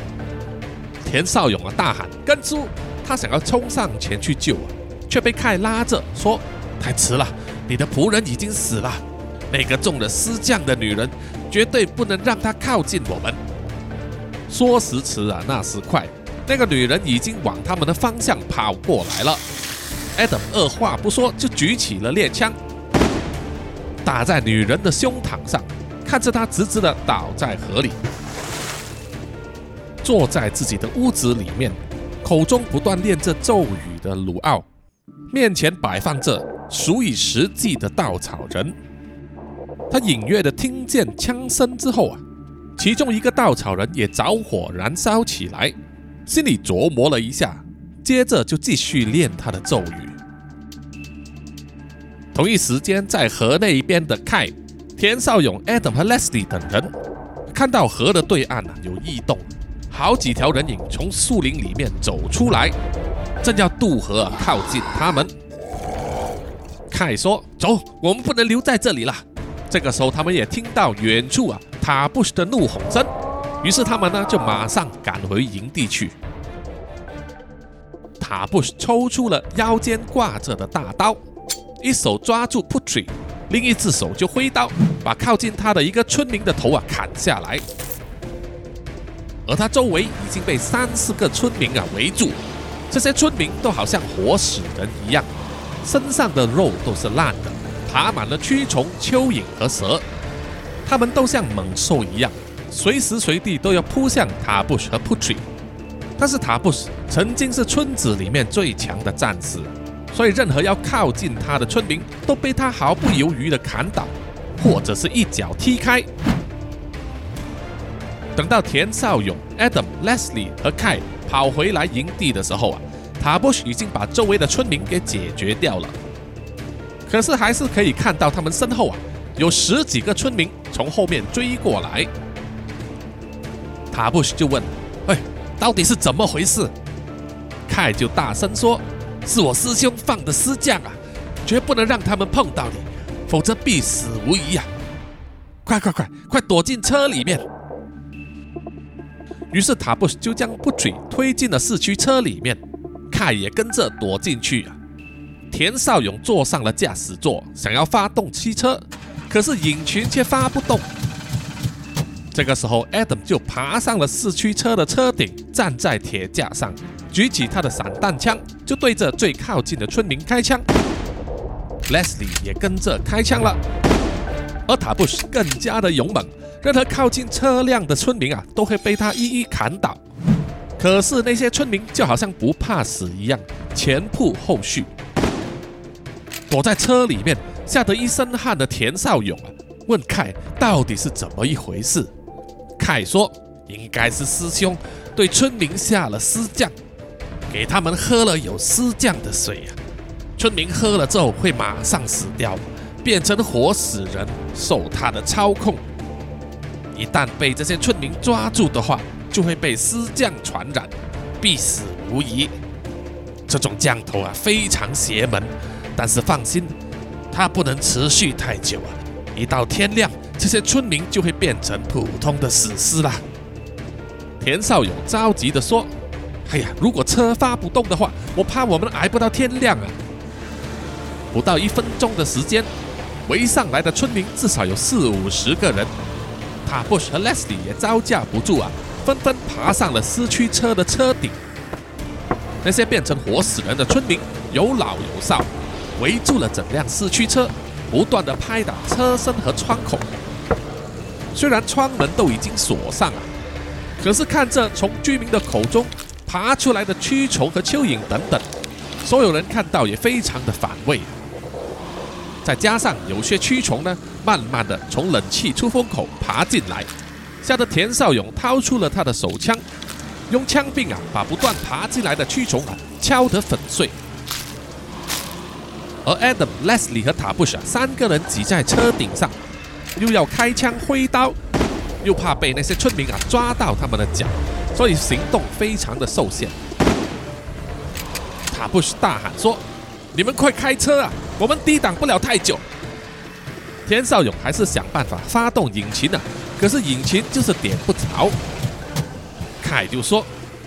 田少勇啊大喊：“根叔！”他想要冲上前去救啊，却被凯拉着说：“太迟了，你的仆人已经死了。那个中了师将的女人，绝对不能让她靠近我们。”说时迟啊，那时快，那个女人已经往他们的方向跑过来了。Adam 二话不说就举起了猎枪，打在女人的胸膛上，看着她直直的倒在河里。坐在自己的屋子里面，口中不断念着咒语的鲁奥，面前摆放着数以十计的稻草人。他隐约的听见枪声之后啊。其中一个稻草人也着火燃烧起来，心里琢磨了一下，接着就继续念他的咒语。同一时间，在河那一边的凯、田少勇、Adam 和 Leslie 等人看到河的对岸啊有异动，好几条人影从树林里面走出来，正要渡河靠近他们。凯说：“走，我们不能留在这里了。”这个时候，他们也听到远处啊。塔布什的怒吼声，于是他们呢就马上赶回营地去。塔布什抽出了腰间挂着的大刀，一手抓住 Putri，另一只手就挥刀，把靠近他的一个村民的头啊砍下来。而他周围已经被三四个村民啊围住，这些村民都好像活死人一样，身上的肉都是烂的，爬满了蛆虫、蚯蚓和蛇。它们都像猛兽一样，随时随地都要扑向塔布什和 Putri。但是塔布什曾经是村子里面最强的战士，所以任何要靠近他的村民都被他毫不犹豫地砍倒，或者是一脚踢开。等到田少勇、Adam、Leslie 和 Kai 跑回来营地的时候啊，塔布什已经把周围的村民给解决掉了。可是还是可以看到他们身后啊。有十几个村民从后面追过来，塔布什就问：“哎，到底是怎么回事？”凯就大声说：“是我师兄放的尸将啊，绝不能让他们碰到你，否则必死无疑啊！快快快快躲进车里面！”于是塔布什就将布嘴推进了四驱车里面，凯也跟着躲进去啊。田少勇坐上了驾驶座，想要发动汽车。可是引擎却发不动。这个时候，Adam 就爬上了四驱车的车顶，站在铁架上，举起他的散弹枪，就对着最靠近的村民开枪。Leslie 也跟着开枪了，而塔布什更加的勇猛，任何靠近车辆的村民啊，都会被他一一砍倒。可是那些村民就好像不怕死一样，前仆后续。躲在车里面吓得一身汗的田少勇啊，问凯到底是怎么一回事。凯说，应该是师兄对村民下了尸降，给他们喝了有尸降的水啊。村民喝了之后会马上死掉，变成活死人，受他的操控。一旦被这些村民抓住的话，就会被尸降传染，必死无疑。这种降头啊，非常邪门。但是放心，它不能持续太久啊！一到天亮，这些村民就会变成普通的死尸了。田少勇着急地说：“哎呀，如果车发不动的话，我怕我们挨不到天亮啊！”不到一分钟的时间，围上来的村民至少有四五十个人。塔布什和 Leslie 也招架不住啊，纷纷爬上了四驱车的车顶。那些变成活死人的村民有老有少，围住了整辆四驱车，不断的拍打车身和窗口。虽然窗门都已经锁上了，可是看着从居民的口中爬出来的蛆虫和蚯蚓等等，所有人看到也非常的反胃。再加上有些蛆虫呢。慢慢的从冷气出风口爬进来，吓得田少勇掏出了他的手枪，用枪柄啊把不断爬进来的蛆虫啊敲得粉碎。而 Adam、Leslie 和塔布什三个人挤在车顶上，又要开枪挥刀，又怕被那些村民啊抓到他们的脚，所以行动非常的受限。塔布什大喊说：“你们快开车啊，我们抵挡不了太久。”田少勇还是想办法发动引擎呢，可是引擎就是点不着。凯就说：“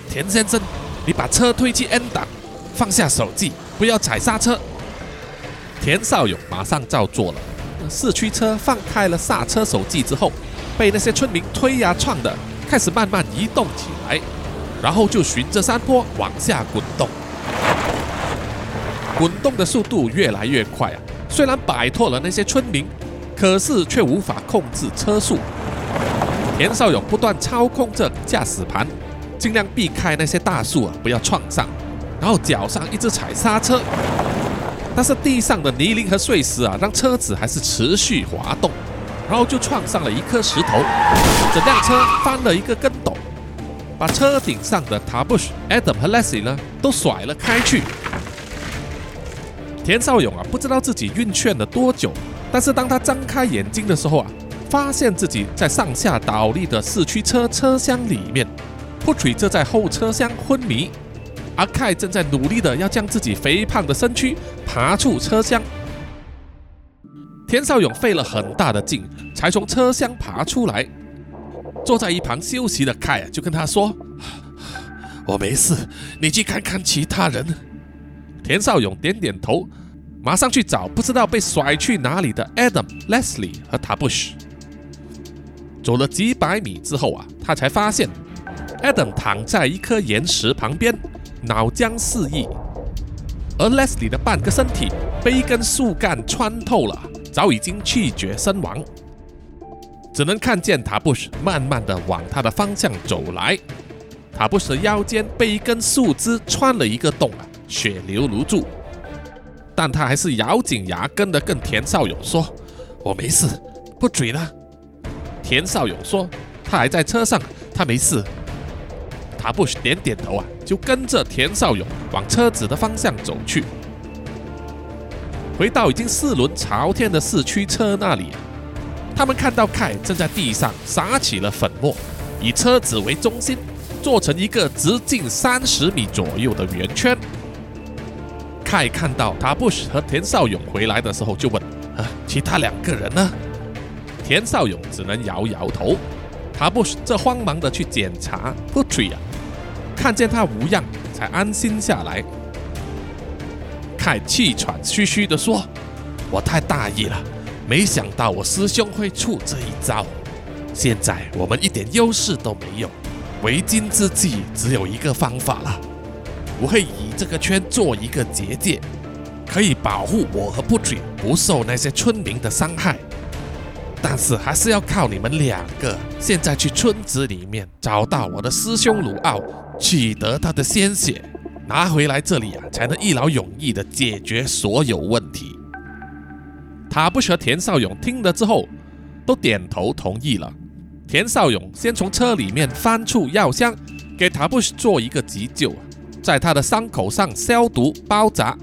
田先生，你把车推去 N 档，放下手机，不要踩刹车。”田少勇马上照做了。四驱车放开了刹车手机之后，被那些村民推呀撞的，开始慢慢移动起来，然后就循着山坡往下滚动。滚动的速度越来越快啊！虽然摆脱了那些村民。可是却无法控制车速，田少勇不断操控着驾驶盘，尽量避开那些大树啊，不要撞上，然后脚上一直踩刹车，但是地上的泥泞和碎石啊，让车子还是持续滑动，然后就撞上了一颗石头，整辆车翻了一个跟斗，把车顶上的 Tabush、Adam 和 Leslie 呢都甩了开去。田少勇啊，不知道自己晕眩了多久。但是当他张开眼睛的时候啊，发现自己在上下倒立的四驱车车厢里面，Putri 则在后车厢昏迷，阿凯正在努力的要将自己肥胖的身躯爬出车厢。田少勇费了很大的劲才从车厢爬出来，坐在一旁休息的凯就跟他说：“我没事，你去看看其他人。”田少勇点点头。马上去找不知道被甩去哪里的 Adam、Leslie 和 Tabush。走了几百米之后啊，他才发现 Adam 躺在一颗岩石旁边，脑浆四溢；而 Leslie 的半个身体被一根树干穿透了，早已经气绝身亡。只能看见塔布什慢慢的往他的方向走来塔布什的腰间被一根树枝穿了一个洞啊，血流如注。但他还是咬紧牙根的跟田少勇说：“我没事，不嘴了。”田少勇说：“他还在车上，他没事。”塔布什点点头啊，就跟着田少勇往车子的方向走去。回到已经四轮朝天的四驱车那里，他们看到凯正在地上撒起了粉末，以车子为中心，做成一个直径三十米左右的圆圈。凯看到塔布什和田少勇回来的时候，就问：“啊，其他两个人呢？”田少勇只能摇摇头。塔布什这慌忙的去检查 Putri 啊，看见他无恙，才安心下来。凯气喘吁吁的说：“我太大意了，没想到我师兄会出这一招。现在我们一点优势都没有，为今之计只有一个方法了。”我会以这个圈做一个结界，可以保护我和不嘴不受那些村民的伤害。但是还是要靠你们两个，现在去村子里面找到我的师兄鲁奥，取得他的鲜血，拿回来这里啊，才能一劳永逸的解决所有问题。塔布什和田少勇听了之后，都点头同意了。田少勇先从车里面翻出药箱，给塔布什做一个急救，在他的伤口上消毒包扎。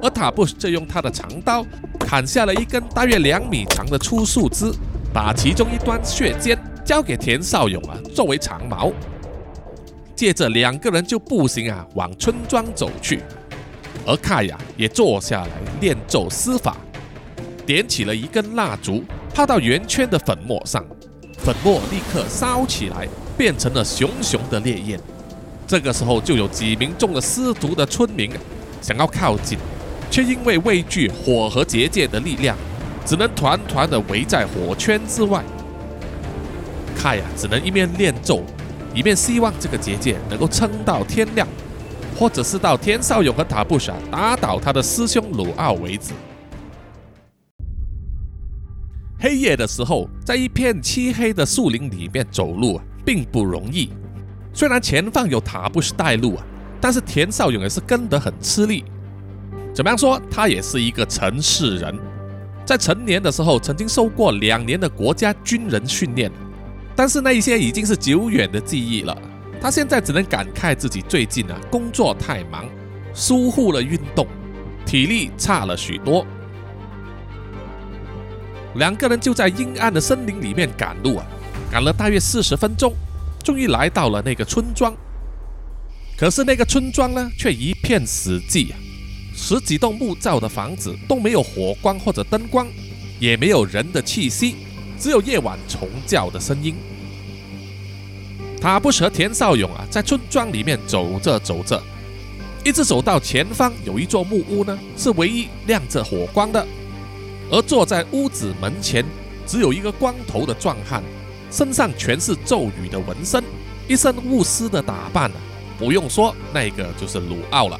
而塔布什则用他的长刀砍下了一根大约两米长的粗树枝，把其中一端血尖交给田少勇啊，作为长矛。接着两个人就步行啊往村庄走去，而卡雅也坐下来念咒施法，点起了一根蜡烛，泡到圆圈的粉末上，粉末立刻烧起来，变成了熊熊的烈焰。这个时候就有几名中了尸毒的村民想要靠近。却因为畏惧火和结界的力量，只能团团的围在火圈之外。卡呀，只能一面念咒，一面希望这个结界能够撑到天亮，或者是到天少勇和塔布什打倒他的师兄鲁奥为止。黑夜的时候，在一片漆黑的树林里面走路啊，并不容易。虽然前方有塔布什带路啊，但是田少勇也是跟得很吃力。怎么样说？他也是一个城市人，在成年的时候曾经受过两年的国家军人训练，但是那一些已经是久远的记忆了。他现在只能感慨自己最近啊工作太忙，疏忽了运动，体力差了许多。两个人就在阴暗的森林里面赶路啊，赶了大约四十分钟，终于来到了那个村庄。可是那个村庄呢，却一片死寂啊。十几栋木造的房子都没有火光或者灯光，也没有人的气息，只有夜晚虫叫的声音。塔布什和田少勇啊，在村庄里面走着走着，一直走到前方有一座木屋呢，是唯一亮着火光的。而坐在屋子门前，只有一个光头的壮汉，身上全是咒语的纹身，一身巫师的打扮啊，不用说，那个就是鲁奥了。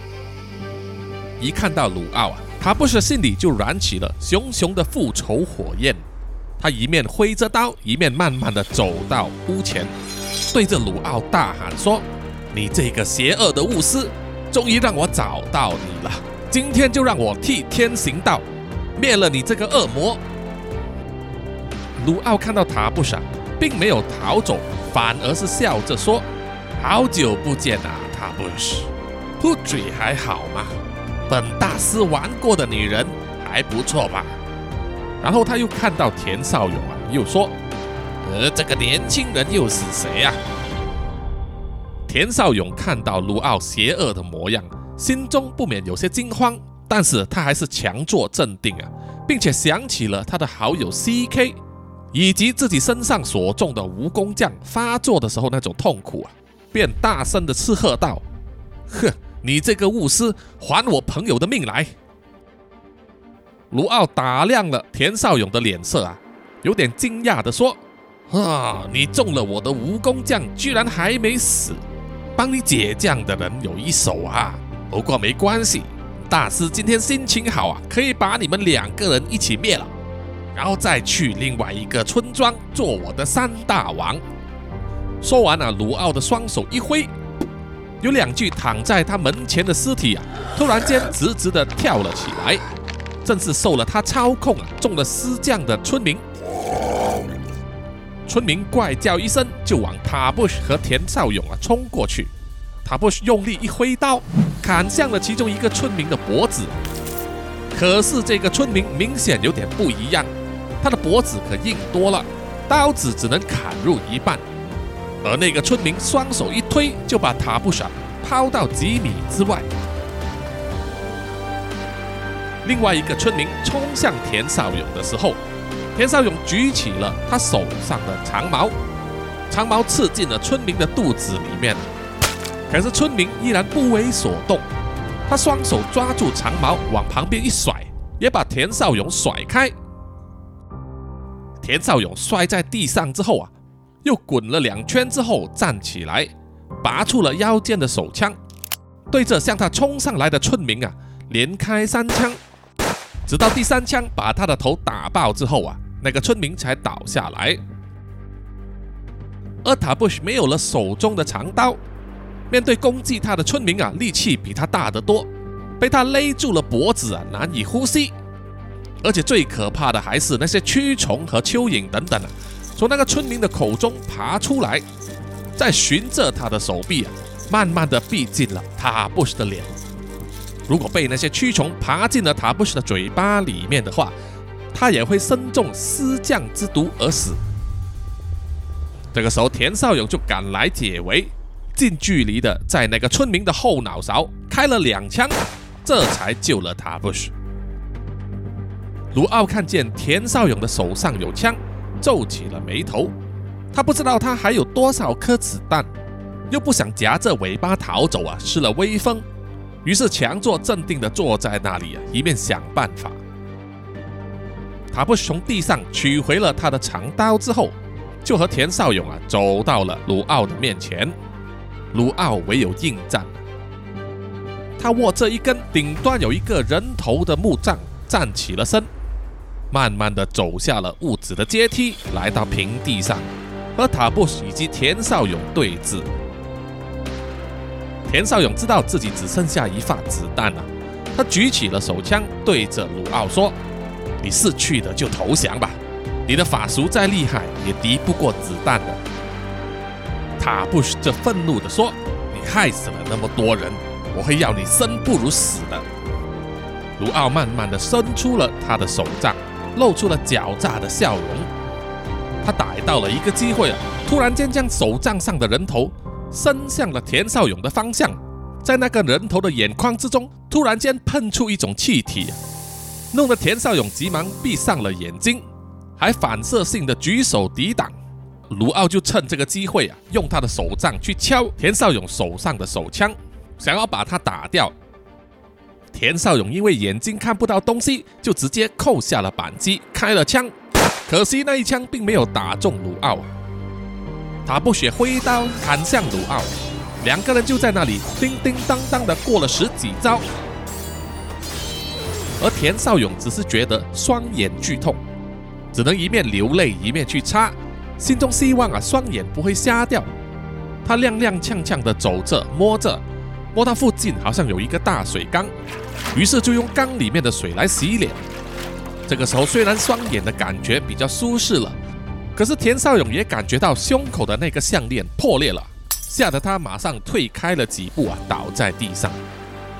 一看到鲁奥啊，他不是心里就燃起了熊熊的复仇火焰。他一面挥着刀，一面慢慢的走到屋前，对着鲁奥大喊说：“你这个邪恶的巫师，终于让我找到你了！今天就让我替天行道，灭了你这个恶魔！”鲁奥看到塔布莎，并没有逃走，反而是笑着说：“好久不见啊，塔布什，不嘴还好吗？”本大师玩过的女人还不错吧？然后他又看到田少勇啊，又说：“呃，这个年轻人又是谁呀？”田少勇看到卢奥邪恶的模样，心中不免有些惊慌，但是他还是强作镇定啊，并且想起了他的好友 C.K，以及自己身上所中的蜈蚣酱发作的时候那种痛苦啊，便大声的斥喝道：“哼！”你这个巫师，还我朋友的命来！卢奥打量了田少勇的脸色啊，有点惊讶的说：“啊，你中了我的蜈蚣将，居然还没死！帮你解酱的人有一手啊！不过没关系，大师今天心情好啊，可以把你们两个人一起灭了，然后再去另外一个村庄做我的三大王。”说完了，卢奥的双手一挥。有两具躺在他门前的尸体啊，突然间直直的跳了起来，正是受了他操控啊中了尸将的村民。村民怪叫一声，就往塔布什和田少勇啊冲过去。塔布什用力一挥刀，砍向了其中一个村民的脖子。可是这个村民明显有点不一样，他的脖子可硬多了，刀子只能砍入一半。而那个村民双手一推，就把塔布什抛到几米之外。另外一个村民冲向田少勇的时候，田少勇举起了他手上的长矛，长矛刺进了村民的肚子里面。可是村民依然不为所动，他双手抓住长矛往旁边一甩，也把田少勇甩开。田少勇摔在地上之后啊。又滚了两圈之后站起来，拔出了腰间的手枪，对着向他冲上来的村民啊，连开三枪，直到第三枪把他的头打爆之后啊，那个村民才倒下来。而塔布什没有了手中的长刀，面对攻击他的村民啊，力气比他大得多，被他勒住了脖子啊，难以呼吸。而且最可怕的还是那些蛆虫和蚯蚓等等啊，从那个村民的口中爬出来，在循着他的手臂啊，慢慢的逼近了塔布什的脸。如果被那些蛆虫爬进了塔布什的嘴巴里面的话，他也会身中尸降之毒而死。这个时候，田少勇就赶来解围，近距离的在那个村民的后脑勺开了两枪，这才救了塔布什。卢奥看见田少勇的手上有枪，皱起了眉头。他不知道他还有多少颗子弹，又不想夹着尾巴逃走啊，失了威风。于是强作镇定的坐在那里啊，一面想办法。塔布什从地上取回了他的长刀之后，就和田少勇啊走到了鲁奥的面前。鲁奥唯有应战。他握着一根顶端有一个人头的木杖，站起了身。慢慢的走下了屋子的阶梯，来到平地上，和塔布什以及田少勇对峙。田少勇知道自己只剩下一发子弹了，他举起了手枪，对着鲁奥说：“你是去的就投降吧，你的法术再厉害也敌不过子弹的。”塔布什这愤怒的说：“你害死了那么多人，我会要你生不如死的。”鲁奥慢慢的伸出了他的手杖。露出了狡诈的笑容，他逮到了一个机会啊！突然间将手杖上的人头伸向了田少勇的方向，在那个人头的眼眶之中，突然间喷出一种气体，弄得田少勇急忙闭上了眼睛，还反射性的举手抵挡。卢奥就趁这个机会啊，用他的手杖去敲田少勇手上的手枪，想要把他打掉。田少勇因为眼睛看不到东西，就直接扣下了扳机，开了枪。可惜那一枪并没有打中鲁奥。塔布雪挥刀砍向鲁奥，两个人就在那里叮叮当当的过了十几招。而田少勇只是觉得双眼剧痛，只能一面流泪一面去擦，心中希望啊双眼不会瞎掉。他踉踉跄跄的走着，摸着。摸到附近好像有一个大水缸，于是就用缸里面的水来洗脸。这个时候虽然双眼的感觉比较舒适了，可是田少勇也感觉到胸口的那个项链破裂了，吓得他马上退开了几步啊，倒在地上。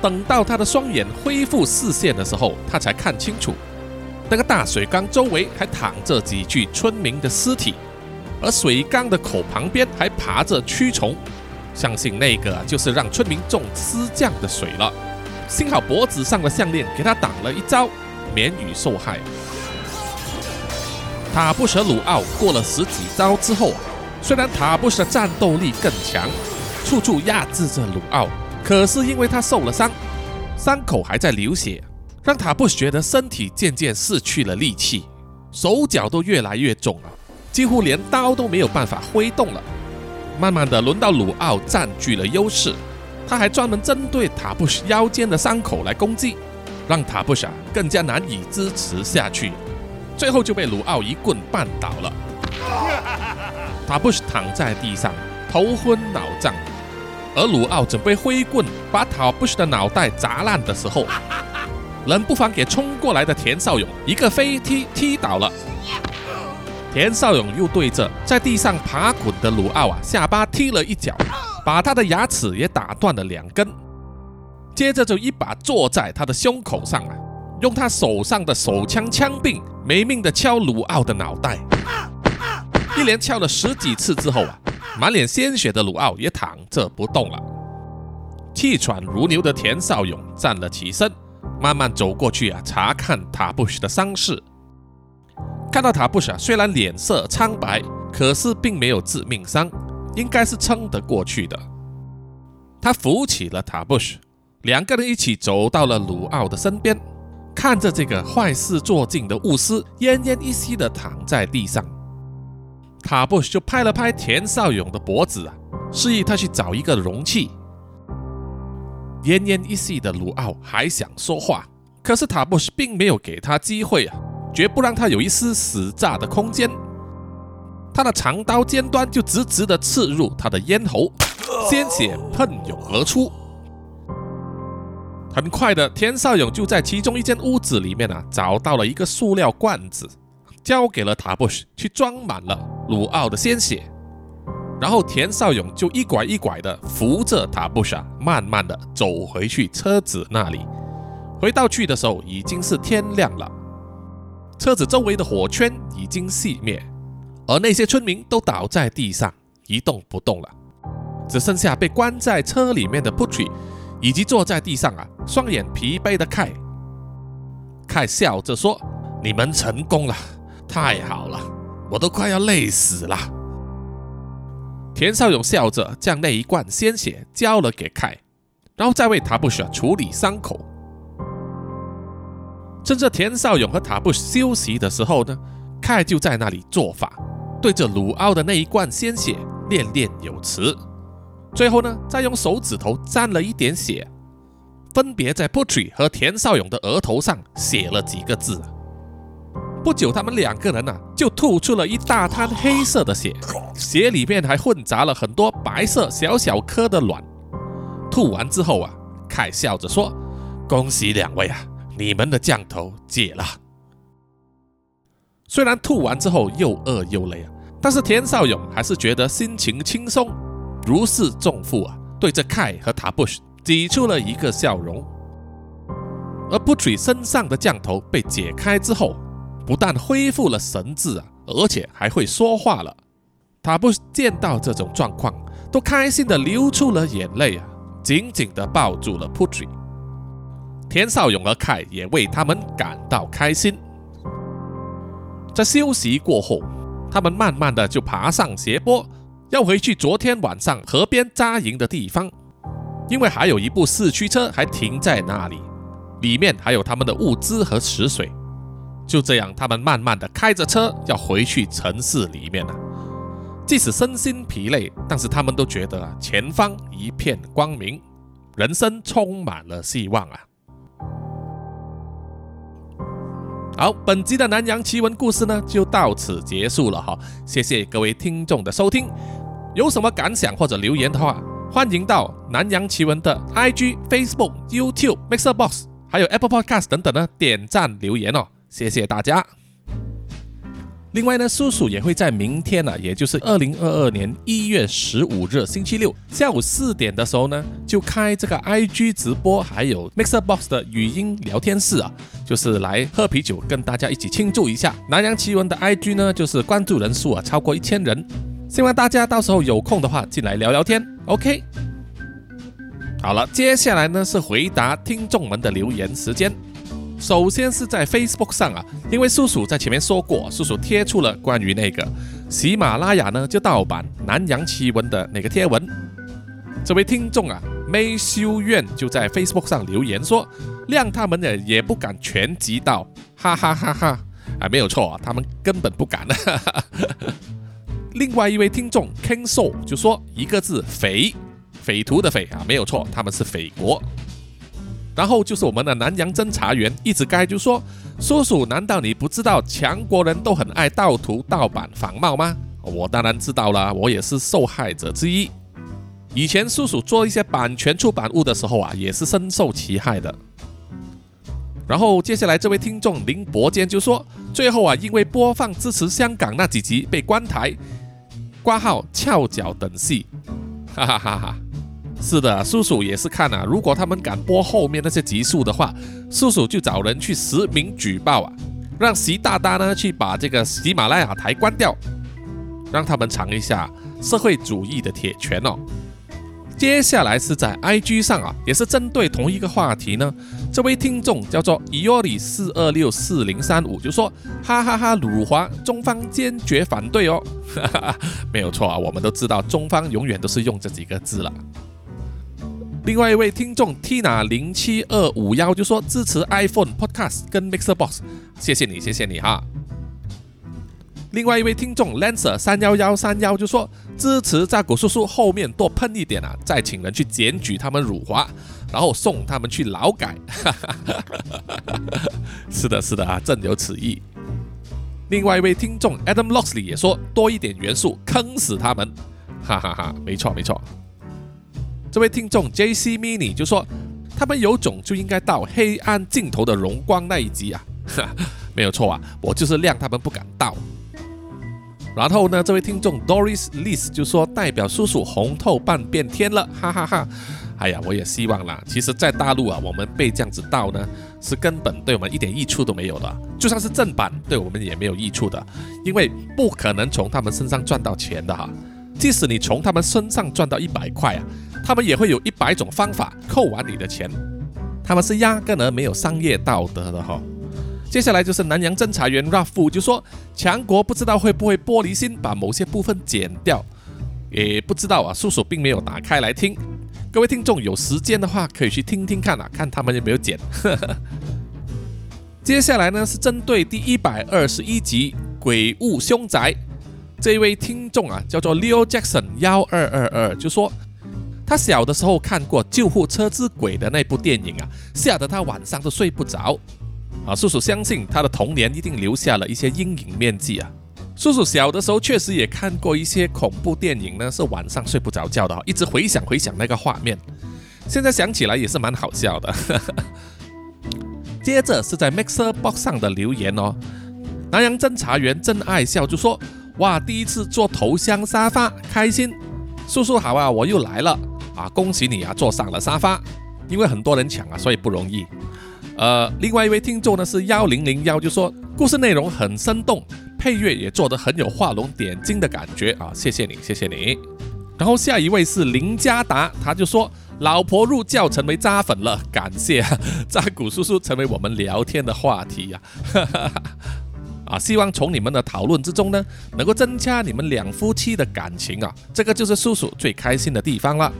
等到他的双眼恢复视线的时候，他才看清楚，那个大水缸周围还躺着几具村民的尸体，而水缸的口旁边还爬着蛆虫。相信那个就是让村民中尸降的水了。幸好脖子上的项链给他挡了一招，免于受害。塔布什鲁奥过了十几招之后，虽然塔布什的战斗力更强，处处压制着鲁奥，可是因为他受了伤，伤口还在流血，让塔布什觉得身体渐渐失去了力气，手脚都越来越肿了，几乎连刀都没有办法挥动了。慢慢的，轮到鲁奥占据了优势，他还专门针对塔布什腰间的伤口来攻击，让塔布什更加难以支持下去，最后就被鲁奥一棍绊倒了。塔布什躺在地上，头昏脑胀，而鲁奥准备挥棍把塔布什的脑袋砸烂的时候，冷不防给冲过来的田少勇一个飞踢踢倒了。田少勇又对着在地上爬滚的鲁奥啊下巴踢了一脚，把他的牙齿也打断了两根。接着就一把坐在他的胸口上啊，用他手上的手枪枪柄没命的敲鲁奥的脑袋。一连敲了十几次之后啊，满脸鲜血的鲁奥也躺着不动了。气喘如牛的田少勇站了起身，慢慢走过去啊，查看塔布什的伤势。看到塔布什虽然脸色苍白，可是并没有致命伤，应该是撑得过去的。他扶起了塔布什，两个人一起走到了鲁奥的身边，看着这个坏事做尽的巫师奄奄一息的躺在地上，塔布什就拍了拍田少勇的脖子啊，示意他去找一个容器。奄奄一息的鲁奥还想说话，可是塔布什并没有给他机会啊。绝不让他有一丝死炸的空间。他的长刀尖端就直直的刺入他的咽喉，鲜血喷涌而出。很快的，田少勇就在其中一间屋子里面啊，找到了一个塑料罐子，交给了塔布什去装满了鲁奥的鲜血。然后田少勇就一拐一拐的扶着塔布什，慢慢的走回去车子那里。回到去的时候，已经是天亮了，车子周围的火圈已经熄灭，而那些村民都倒在地上一动不动了，只剩下被关在车里面的 Putri。以及坐在地上啊，双眼疲惫的凯，凯笑着说：“你们成功了，太好了，我都快要累死了。”田少勇笑着将那一罐鲜血交了给凯，然后再为塔布什处理伤口。趁着田少勇和塔布什休息的时候呢，凯就在那里做法，对着鲁奥的那一罐鲜血念念有词。最后呢，再用手指头沾了一点血，分别在 Putri 和田少勇的额头上写了几个字。不久，他们两个人呢就吐出了一大滩黑色的血，血里面还混杂了很多白色小小颗的卵。吐完之后啊，凯笑着说：“恭喜两位啊，你们的降头解了。”虽然吐完之后又饿又累啊，但是田少勇还是觉得心情轻松。如释重负啊，对着凯和塔布什挤出了一个笑容。而布瑞身上的降头被解开之后，不但恢复了神智啊，而且还会说话了。塔布见到这种状况，都开心的流出了眼泪啊，紧紧的抱住了布瑞。田少勇和凯也为他们感到开心。在休息过后，他们慢慢的就爬上斜坡。要回去昨天晚上河边扎营的地方，因为还有一部四驱车还停在那里，里面还有他们的物资和食水。就这样，他们慢慢的开着车要回去城市里面了。即使身心疲累，但是他们都觉得啊，前方一片光明，人生充满了希望啊。好，本集的南洋奇闻故事呢，就到此结束了哈。谢谢各位听众的收听，有什么感想或者留言的话，欢迎到南洋奇闻的 IG、Facebook、YouTube、Mixer Box，还有 Apple Podcast 等等呢，点赞留言哦。谢谢大家。另外呢，叔叔也会在明天呢，也就是二零二二年一月十五日星期六下午四点的时候呢，就开这个 IG 直播，还有 Mixer Box 的语音聊天室啊，就是来喝啤酒，跟大家一起庆祝一下。南洋奇闻的 IG 呢，就是关注人数啊超过一千人，希望大家到时候有空的话进来聊聊天。OK，好了，接下来呢是回答听众们的留言时间。首先是在 Facebook 上啊，因为叔叔在前面说过，叔叔贴出了关于那个喜马拉雅呢就盗版南洋奇闻的那个贴文。这位听众啊，梅修院就在 Facebook 上留言说，谅他们呢也不敢全集到，哈哈哈哈！啊，没有错啊，他们根本不敢。另外一位听众 King So 就说一个字匪，匪徒的匪啊，没有错，他们是匪国。然后就是我们的南洋侦查员一直该就说：“叔叔，难道你不知道强国人都很爱盗图、盗版、仿冒吗？”我当然知道了，我也是受害者之一。以前叔叔做一些版权出版物的时候啊，也是深受其害的。然后接下来这位听众林伯坚就说：“最后啊，因为播放支持香港那几集被关台，挂号翘脚等戏，哈哈哈哈。”是的，叔叔也是看啊。如果他们敢播后面那些集数的话，叔叔就找人去实名举报啊，让习大大呢去把这个喜马拉雅台关掉，让他们尝一下社会主义的铁拳哦。接下来是在 IG 上啊，也是针对同一个话题呢。这位听众叫做 Iori 四二六四零三五，就说哈哈哈，辱华，中方坚决反对哦。哈哈，没有错啊，我们都知道中方永远都是用这几个字了。另外一位听众 Tina 零七二五幺就说支持 iPhone Podcast 跟 Mixer Box，谢谢你，谢谢你哈。另外一位听众 Lancer 三幺幺三幺就说支持扎古叔叔后面多喷一点啊，再请人去检举他们辱华，然后送他们去劳改。是的，是的啊，正有此意。另外一位听众 Adam Loxley 也说多一点元素坑死他们，哈哈哈，没错没错。这位听众 J C Mini 就说：“他们有种就应该到黑暗尽头的荣光那一集啊！没有错啊，我就是亮他们不敢到。然后呢，这位听众 Doris Liz 就说：“代表叔叔红透半边天了，哈哈哈！哎呀，我也希望啦。其实，在大陆啊，我们被这样子盗呢，是根本对我们一点益处都没有的。就算是正版，对我们也没有益处的，因为不可能从他们身上赚到钱的哈。即使你从他们身上赚到一百块啊，他们也会有一百种方法扣完你的钱。他们是压根儿没有商业道德的哈。”接下来就是南洋侦查员 Rafu 就说，强国不知道会不会玻璃心，把某些部分剪掉，也不知道啊。叔叔并没有打开来听，各位听众有时间的话可以去听听看啊，看他们有没有剪。接下来呢是针对第一百二十一集《鬼物凶宅》，这位听众啊叫做 Leo Jackson 幺二二二，就说他小的时候看过《救护车之鬼》的那部电影啊，吓得他晚上都睡不着。啊，叔叔相信他的童年一定留下了一些阴影面积啊。叔叔小的时候确实也看过一些恐怖电影呢，是晚上睡不着觉的，一直回想回想那个画面。现在想起来也是蛮好笑的。接着是在 Mixer Box 上的留言哦，南洋侦查员真爱笑就说：哇，第一次坐头箱沙发，开心。叔叔好啊，我又来了啊，恭喜你啊，坐上了沙发，因为很多人抢啊，所以不容易。呃，另外一位听众呢是幺零零幺，就说故事内容很生动，配乐也做得很有画龙点睛的感觉啊，谢谢你，谢谢你。然后下一位是林家达，他就说老婆入教成为渣粉了，感谢渣古叔叔成为我们聊天的话题呀，啊，希望从你们的讨论之中呢，能够增加你们两夫妻的感情啊，这个就是叔叔最开心的地方了。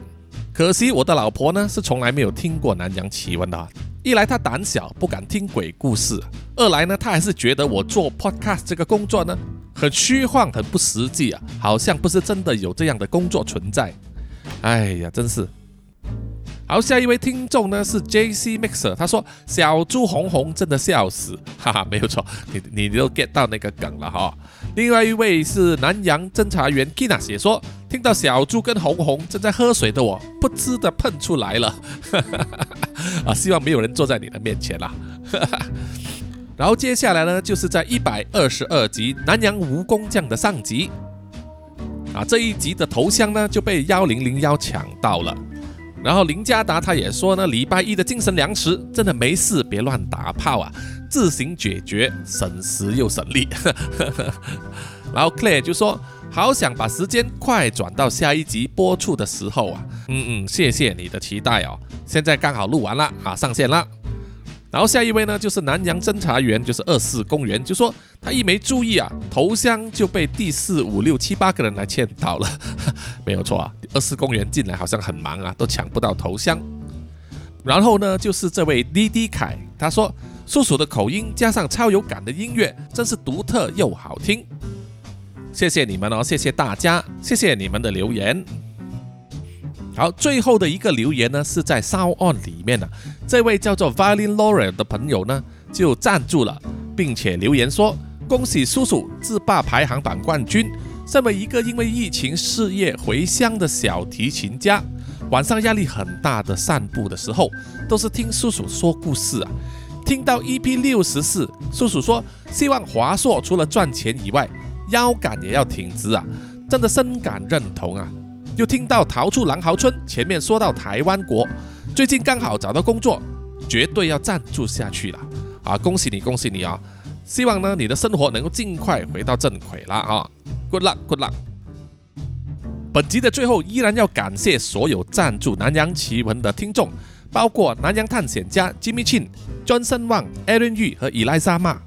可惜我的老婆呢是从来没有听过南洋奇闻的。一来她胆小不敢听鬼故事，二来呢她还是觉得我做 podcast 这个工作呢很虚幻很不实际啊，好像不是真的有这样的工作存在。哎呀，真是。好，下一位听众呢是 J C Mixer，他说小猪红红真的笑死，哈哈，没有错，你你都 get 到那个梗了哈。另外一位是南洋侦查员 Kina 写说。听到小猪跟红红正在喝水的我，不知的喷出来了。哈哈哈啊，希望没有人坐在你的面前啦。哈 哈然后接下来呢，就是在一百二十二集南洋蜈蚣将的上集。啊，这一集的头像呢就被幺零零幺抢到了。然后林加达他也说呢，礼拜一的精神粮食真的没事，别乱打炮啊，自行解决，省时又省力。然后 Claire 就说。好想把时间快转到下一集播出的时候啊！嗯嗯，谢谢你的期待哦。现在刚好录完了啊，上线了。然后下一位呢，就是南洋侦查员，就是二四公园，就说他一没注意啊，头像就被第四五六七八个人来签到了。没有错啊，二四公园进来好像很忙啊，都抢不到头像。然后呢，就是这位滴滴凯，他说叔叔的口音加上超有感的音乐，真是独特又好听。谢谢你们哦，谢谢大家，谢谢你们的留言。好，最后的一个留言呢，是在 Sound 里面的这位叫做 Violin Laurel 的朋友呢，就赞助了，并且留言说：“恭喜叔叔自霸排行榜冠军。身为一个因为疫情事业回乡的小提琴家，晚上压力很大的散步的时候，都是听叔叔说故事啊。听到 EP 六十四，叔叔说希望华硕除了赚钱以外。”腰杆也要挺直啊！真的深感认同啊！又听到逃出狼嚎村，前面说到台湾国，最近刚好找到工作，绝对要赞助下去了啊！恭喜你，恭喜你啊！希望呢你的生活能够尽快回到正轨了啊！Good luck，Good luck！本集的最后依然要感谢所有赞助南洋奇闻的听众，包括南洋探险家 Jimmy Chin、Johnson Wang、Aaron Yu 和伊莱莎玛。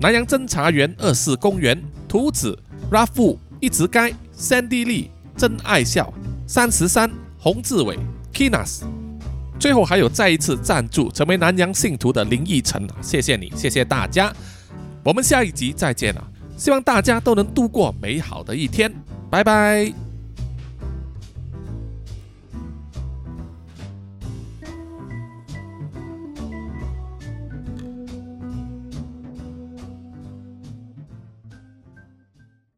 南洋侦查员二四公园、图子、Rafu、一直该、Sandy Lee、真爱笑、三十三、洪志伟、Kinas，最后还有再一次赞助成为南洋信徒的林奕晨，谢谢你，谢谢大家，我们下一集再见了，希望大家都能度过美好的一天，拜拜。